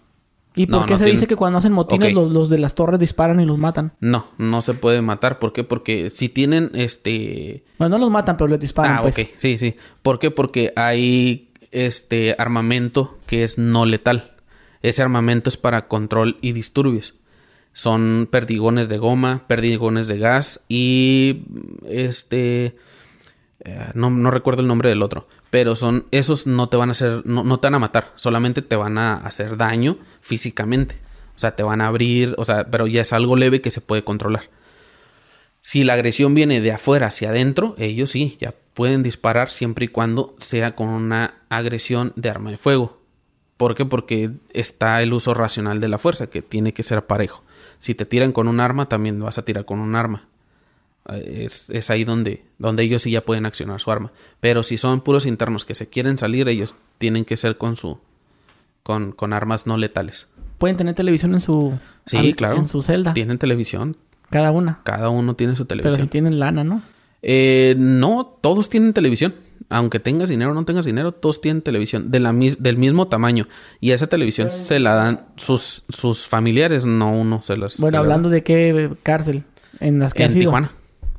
¿Y por No, qué no se tienen- dice que cuando hacen motines los de las torres disparan y los matan? No, no se puede matar. ¿Por qué? Porque si tienen este. Bueno, no los matan, pero les disparan, ah, pues. ok. Sí, sí. ¿Por qué? Porque hay este armamento que es no letal. Ese armamento es para control y disturbios. Son perdigones de goma, perdigones de gas y este eh, no, no recuerdo el nombre del otro, pero son esos no te van a hacer no, no te van a matar, solamente te van a hacer daño físicamente. O sea, te van a abrir, o sea, pero ya es algo leve que se puede controlar. Si la agresión viene de afuera hacia adentro, ellos sí, ya pueden disparar siempre y cuando sea con una agresión de arma de fuego. ¿Por qué? Porque está el uso racional de la fuerza, que tiene que ser parejo. Si te tiran con un arma, también vas a tirar con un arma. Eh, Es, es ahí donde, donde ellos sí ya pueden accionar su arma. Pero si son puros internos que se quieren salir, ellos tienen que ser con su con, con armas no letales. Pueden tener televisión en su... Sí, al- claro. En su celda. Tienen televisión. Cada una. Cada uno tiene su Pero televisión. si tienen lana, ¿no? Eh, no, todos tienen televisión. Aunque tengas dinero o no tengas dinero, todos tienen televisión de la mis- del mismo tamaño. Y esa televisión se la dan sus, sus familiares, no uno se las. Bueno, se las hablando de qué cárcel. En las que has En ido. Tijuana.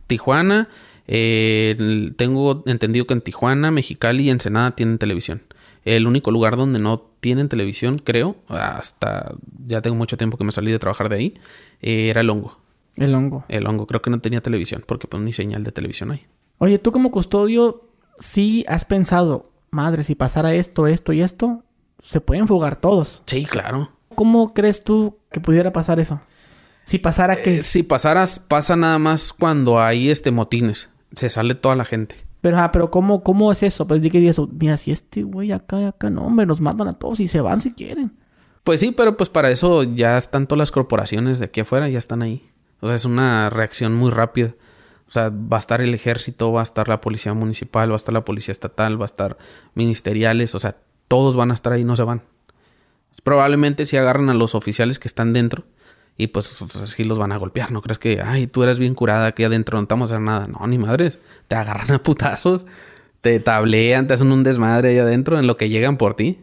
Tijuana, eh, tengo entendido que en Tijuana, Mexicali y Ensenada tienen televisión. El único lugar donde no tienen televisión, creo, hasta ya tengo mucho tiempo que me salí de trabajar de ahí, eh, era el hongo. El hongo. El hongo creo que no tenía televisión porque pues ni señal de televisión hay. Oye, tú como custodio, sí has pensado, madre, si pasara esto, esto y esto, se pueden fugar todos. Sí, claro. ¿Cómo crees tú que pudiera pasar eso? Si pasara que... Eh, si pasaras, pasa nada más cuando hay este motines. Se sale toda la gente. Pero, ah, pero ¿cómo, ¿cómo es eso? Pues di que digas, mira, si este güey acá y acá, no, hombre, nos matan a todos y se van si quieren. Pues sí, pero pues para eso ya están todas las corporaciones de aquí afuera, ya están ahí. O sea, es una reacción muy rápida. O sea, va a estar el ejército, va a estar la policía municipal, va a estar la policía estatal, va a estar ministeriales, o sea, todos van a estar ahí, no se van. Probablemente si agarran a los oficiales que están dentro y pues, pues así los van a golpear. No crees que, ay, tú eres bien curada aquí adentro, no te vamos a hacer nada. No, ni madres. Te agarran a putazos, te tablean, te hacen un desmadre ahí adentro en lo que llegan por ti.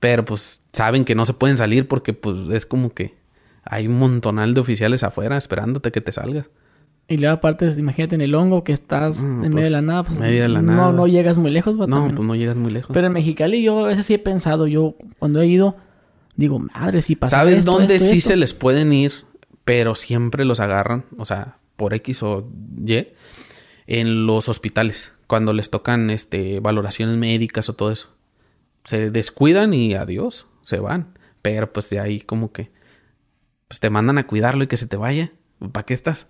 Pero pues saben que no se pueden salir porque pues es como que hay un montonal de oficiales afuera esperándote que te salgas. Y luego aparte, imagínate en el hongo que estás Mm, en pues, medio de la nada, pues medio de la no, nada. no llegas muy lejos, va No, también. pues no llegas muy lejos. Pero en Mexicali yo a veces sí he pensado, yo cuando he ido, digo, madre, si pasa ¿Sabes esto, dónde esto sí esto". se les pueden ir? Pero siempre los agarran, o sea, por X o Y, en los hospitales, cuando les tocan este valoraciones médicas o todo eso. Se descuidan y adiós, se van. Pero pues de ahí como que pues te mandan a cuidarlo y que se te vaya. ¿Para qué estás?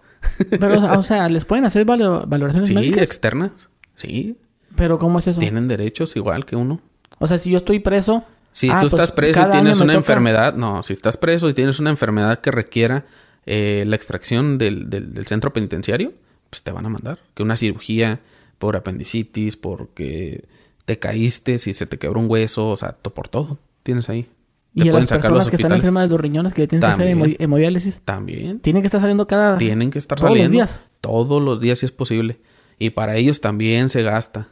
Pero, o sea, ¿les pueden hacer valo- valoraciones Sí, médicas? externas. Sí, Pero ¿cómo es eso? tienen derechos igual que uno. O sea, si yo estoy preso... Si ah, tú pues, estás preso y tienes una toca- enfermedad, no, si estás preso y tienes una enfermedad que requiera eh, la extracción del, del- del centro penitenciario, pues te van a mandar. Que una cirugía por apendicitis, porque te caíste, si se te quebró un hueso, o sea, por todo tienes ahí. Y a las personas los que están enfermas de los riñones que tienen que hacer hemodiálisis, También. tienen que estar saliendo cada... Tienen que estar todos los saliendo. días. Todos los días si es posible. Y para ellos también se gasta.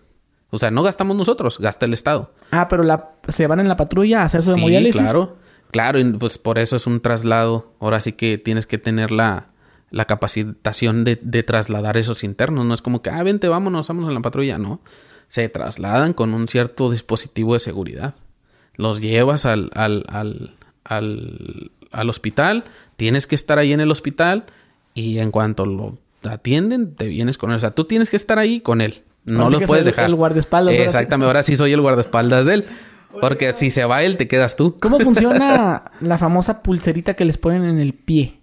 O sea, no gastamos nosotros, gasta el Estado. Ah, pero la, se van en la patrulla a hacer su Sí, hemodiálisis. claro. Claro, y pues por eso es un traslado. Ahora sí que tienes que tener la, la capacitación de, de trasladar esos internos. No es como que, ah, vente, vámonos, vámonos en la patrulla. No. Se trasladan con un cierto dispositivo de seguridad. Los llevas al, al, al, al, al hospital. Tienes que estar ahí en el hospital. Y en cuanto lo atienden, te vienes con él. O sea, tú tienes que estar ahí con él. No lo puedes dejar. el guardaespaldas, ahora sí. Exactamente. Ahora sí soy el guardaespaldas de él. Porque si se va él, te quedas tú. ¿Cómo funciona la famosa pulserita que les ponen en el pie?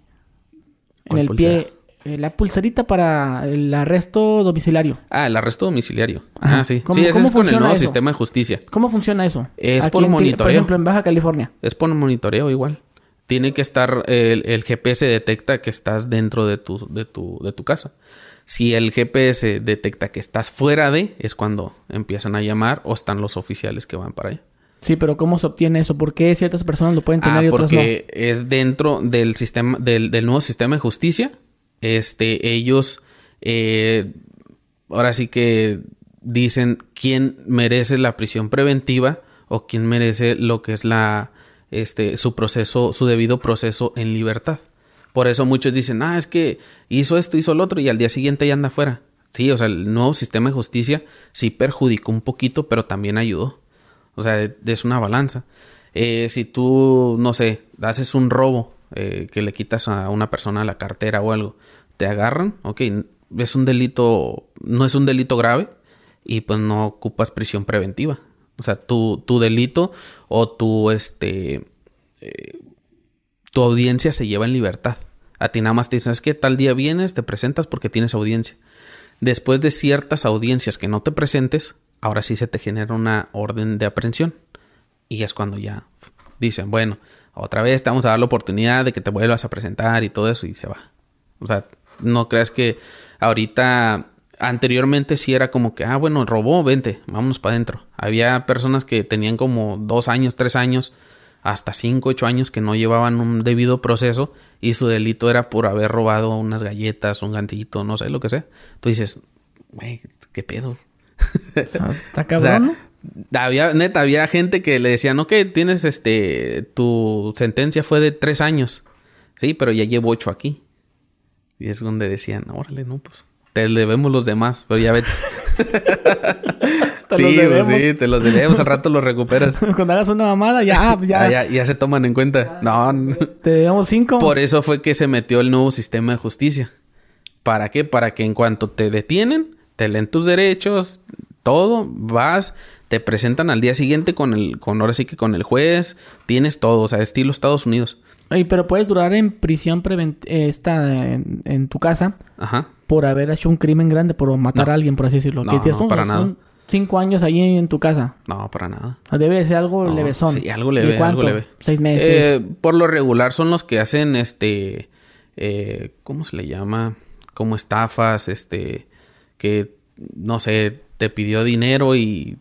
En ¿Cuál el pulsera? pie. Eh, la pulserita para el arresto domiciliario. Ah, el arresto domiciliario. Ajá. Ah, sí. ¿Cómo- sí, ese cómo es con el nuevo eso? sistema de justicia. ¿Cómo funciona eso? Es Aquí por en Ti- Por monitoreo. ejemplo, en Baja California. Es por monitoreo igual. Tiene que estar, el, el GPS detecta que estás dentro de tu, de, tu, de tu casa. Si el GPS detecta que estás fuera de, es cuando empiezan a llamar o están los oficiales que van para allá. Sí, pero ¿cómo se obtiene eso? ¿Por qué ciertas personas lo pueden tener Ah, y otras no? porque es dentro del sistema, del, del nuevo sistema de justicia. Este, ellos, eh, ahora sí que dicen quién merece la prisión preventiva o quién merece lo que es la, este, su proceso, su debido proceso en libertad. Por eso muchos dicen, ah, es que hizo esto, hizo lo otro y al día siguiente ya anda afuera. Sí, o sea, el nuevo sistema de justicia sí perjudicó un poquito, pero también ayudó. O sea, es una balanza. Eh, si tú, no sé, haces un robo eh, que le quitas a una persona la cartera o algo, te agarran, ok, es un delito, no es un delito grave y pues no ocupas prisión preventiva. O sea, tu, tu delito o tu, este, eh, tu audiencia se lleva en libertad. A ti nada más te dicen, es que tal día vienes, te presentas porque tienes audiencia. Después de ciertas audiencias que no te presentes, ahora sí se te genera una orden de aprehensión. Y es cuando ya dicen, bueno, otra vez te vamos a dar la oportunidad de que te vuelvas a presentar y todo eso y se va. O sea, no creas que ahorita, anteriormente sí era como que, ah, bueno, robó, vente, vámonos para adentro. Había personas que tenían como dos años, tres años, hasta cinco, ocho años que no llevaban un debido proceso y su delito era por haber robado unas galletas, un gancito, no sé, lo que sea. Tú dices, güey, ¿qué pedo? O sea, está O cabrón. Había, neta, había gente que le decían, ok, tienes este, tu sentencia fue de tres años. Sí, pero ya llevo ocho aquí. Y es donde decían, órale, no, pues, te debemos los demás, pero ya vete. Te sí, los pues, sí, te los debemos, al rato los recuperas. Cuando hagas una mamada, ya, pues ya, Ah, ya, ya se toman en cuenta. No, no. te debemos cinco. Por eso fue que se metió el nuevo sistema de justicia. ¿Para qué? Para que en cuanto te detienen, te leen tus derechos, todo, vas, te presentan al día siguiente con el, con ahora sí que con el juez, tienes todo, o sea, estilo Estados Unidos. Ay, pero puedes durar en prisión eh, esta en, en tu casa Ajá. por haber hecho un crimen grande, por matar No. a alguien, por así decirlo. No, no, para nada. Cinco años ahí en tu casa. No, para nada. O sea, Debe de ser algo No, levesón. sí, algo ¿Y leve, algo leve. Seis meses. Eh, por lo regular son los que hacen este eh, ¿cómo se le llama? Como estafas, este que no sé, te pidió dinero y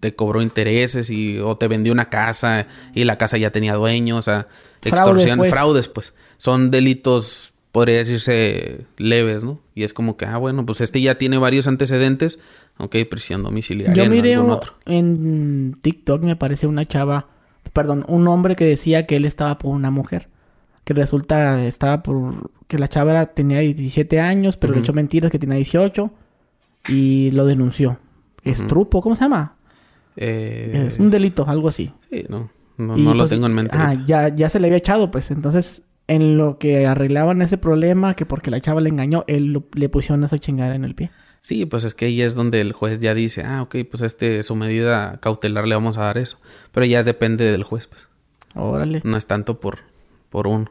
te cobró intereses y o te vendió una casa y la casa ya tenía dueño, o sea, extorsión, pues. fraudes, pues. Son delitos podría decirse leves, ¿no? Y es como que, ah, bueno, pues este ya tiene varios antecedentes, ok, prisión domiciliaria Yo en miré algún un- otro. en TikTok, me parece una chava, perdón, un hombre que decía que él estaba por una mujer. Que resulta, estaba por. que la chava tenía 17 años, pero le Ujú. echó mentiras que tenía 18 y lo denunció. Es Ujú. trupo, ¿cómo se llama? Eh, Es un delito, algo así. sí, no, no, Y, no lo pues, tengo en mente. Ah, ya, ya se le había echado, pues. Entonces, en lo que arreglaban ese problema, que porque la chava le engañó, él lo- le pusieron esa chingada en el pie. Sí, pues es que ahí es donde el juez ya dice, ah, ok, pues este, su medida cautelar le vamos a dar eso. Pero ya depende del juez, pues. Órale. No es tanto por, por uno.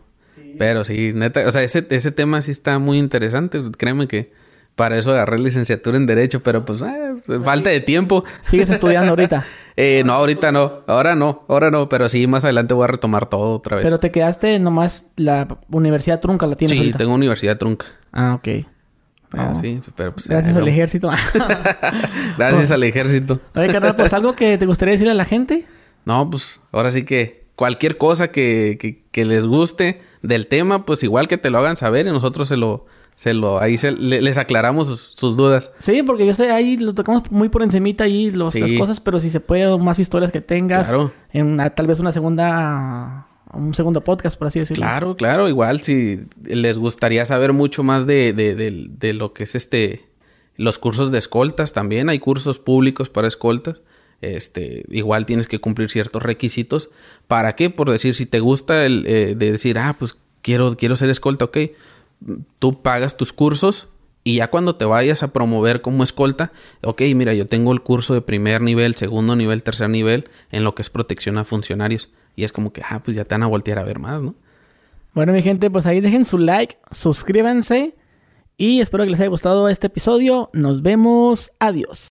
Pero sí, neta, o sea, ese, ese tema sí está muy interesante. Créeme que para eso agarré licenciatura en Derecho, pero pues, eh, falta de tiempo. ¿Sigues estudiando ahorita? Eh, no, ahorita no. Ahora no, ahora no. Pero sí, más adelante voy a retomar todo otra vez. Pero te quedaste nomás la universidad trunca la tienes sí, ahorita. tengo universidad trunca. Ah, ok. Ah, Oh. sí, pero pues... Gracias al ejército. Gracias al ejército. Oye, carnal, pues algo que te gustaría decirle a la gente. No, pues ahora sí que cualquier cosa que, que, que les guste del tema, pues igual que te lo hagan saber y nosotros se lo, se lo, ahí se, les aclaramos sus, dudas. Sí, porque yo sé, ahí lo tocamos muy por encimita ahí los, las cosas, pero si se puede, más historias que tengas. Claro. En tal vez una segunda, un segundo podcast, por así decirlo. Claro, claro. Igual si les gustaría saber mucho más de, de, de, de lo que es este, los cursos de escoltas también. Hay cursos públicos para escoltas. Este, igual tienes que cumplir ciertos requisitos. ¿Para qué? Por decir, si te gusta el eh, de decir, ah, pues quiero, quiero ser escolta, ok tú pagas tus cursos y ya cuando te vayas a promover como escolta, ok, mira, yo tengo el curso de primer nivel, segundo nivel, tercer nivel en lo que es protección a funcionarios. Y es como que, ah, pues ya te van a voltear a ver más, ¿no? Bueno, mi gente, pues ahí dejen su like, suscríbanse y espero que les haya gustado este episodio. Nos vemos. Adiós.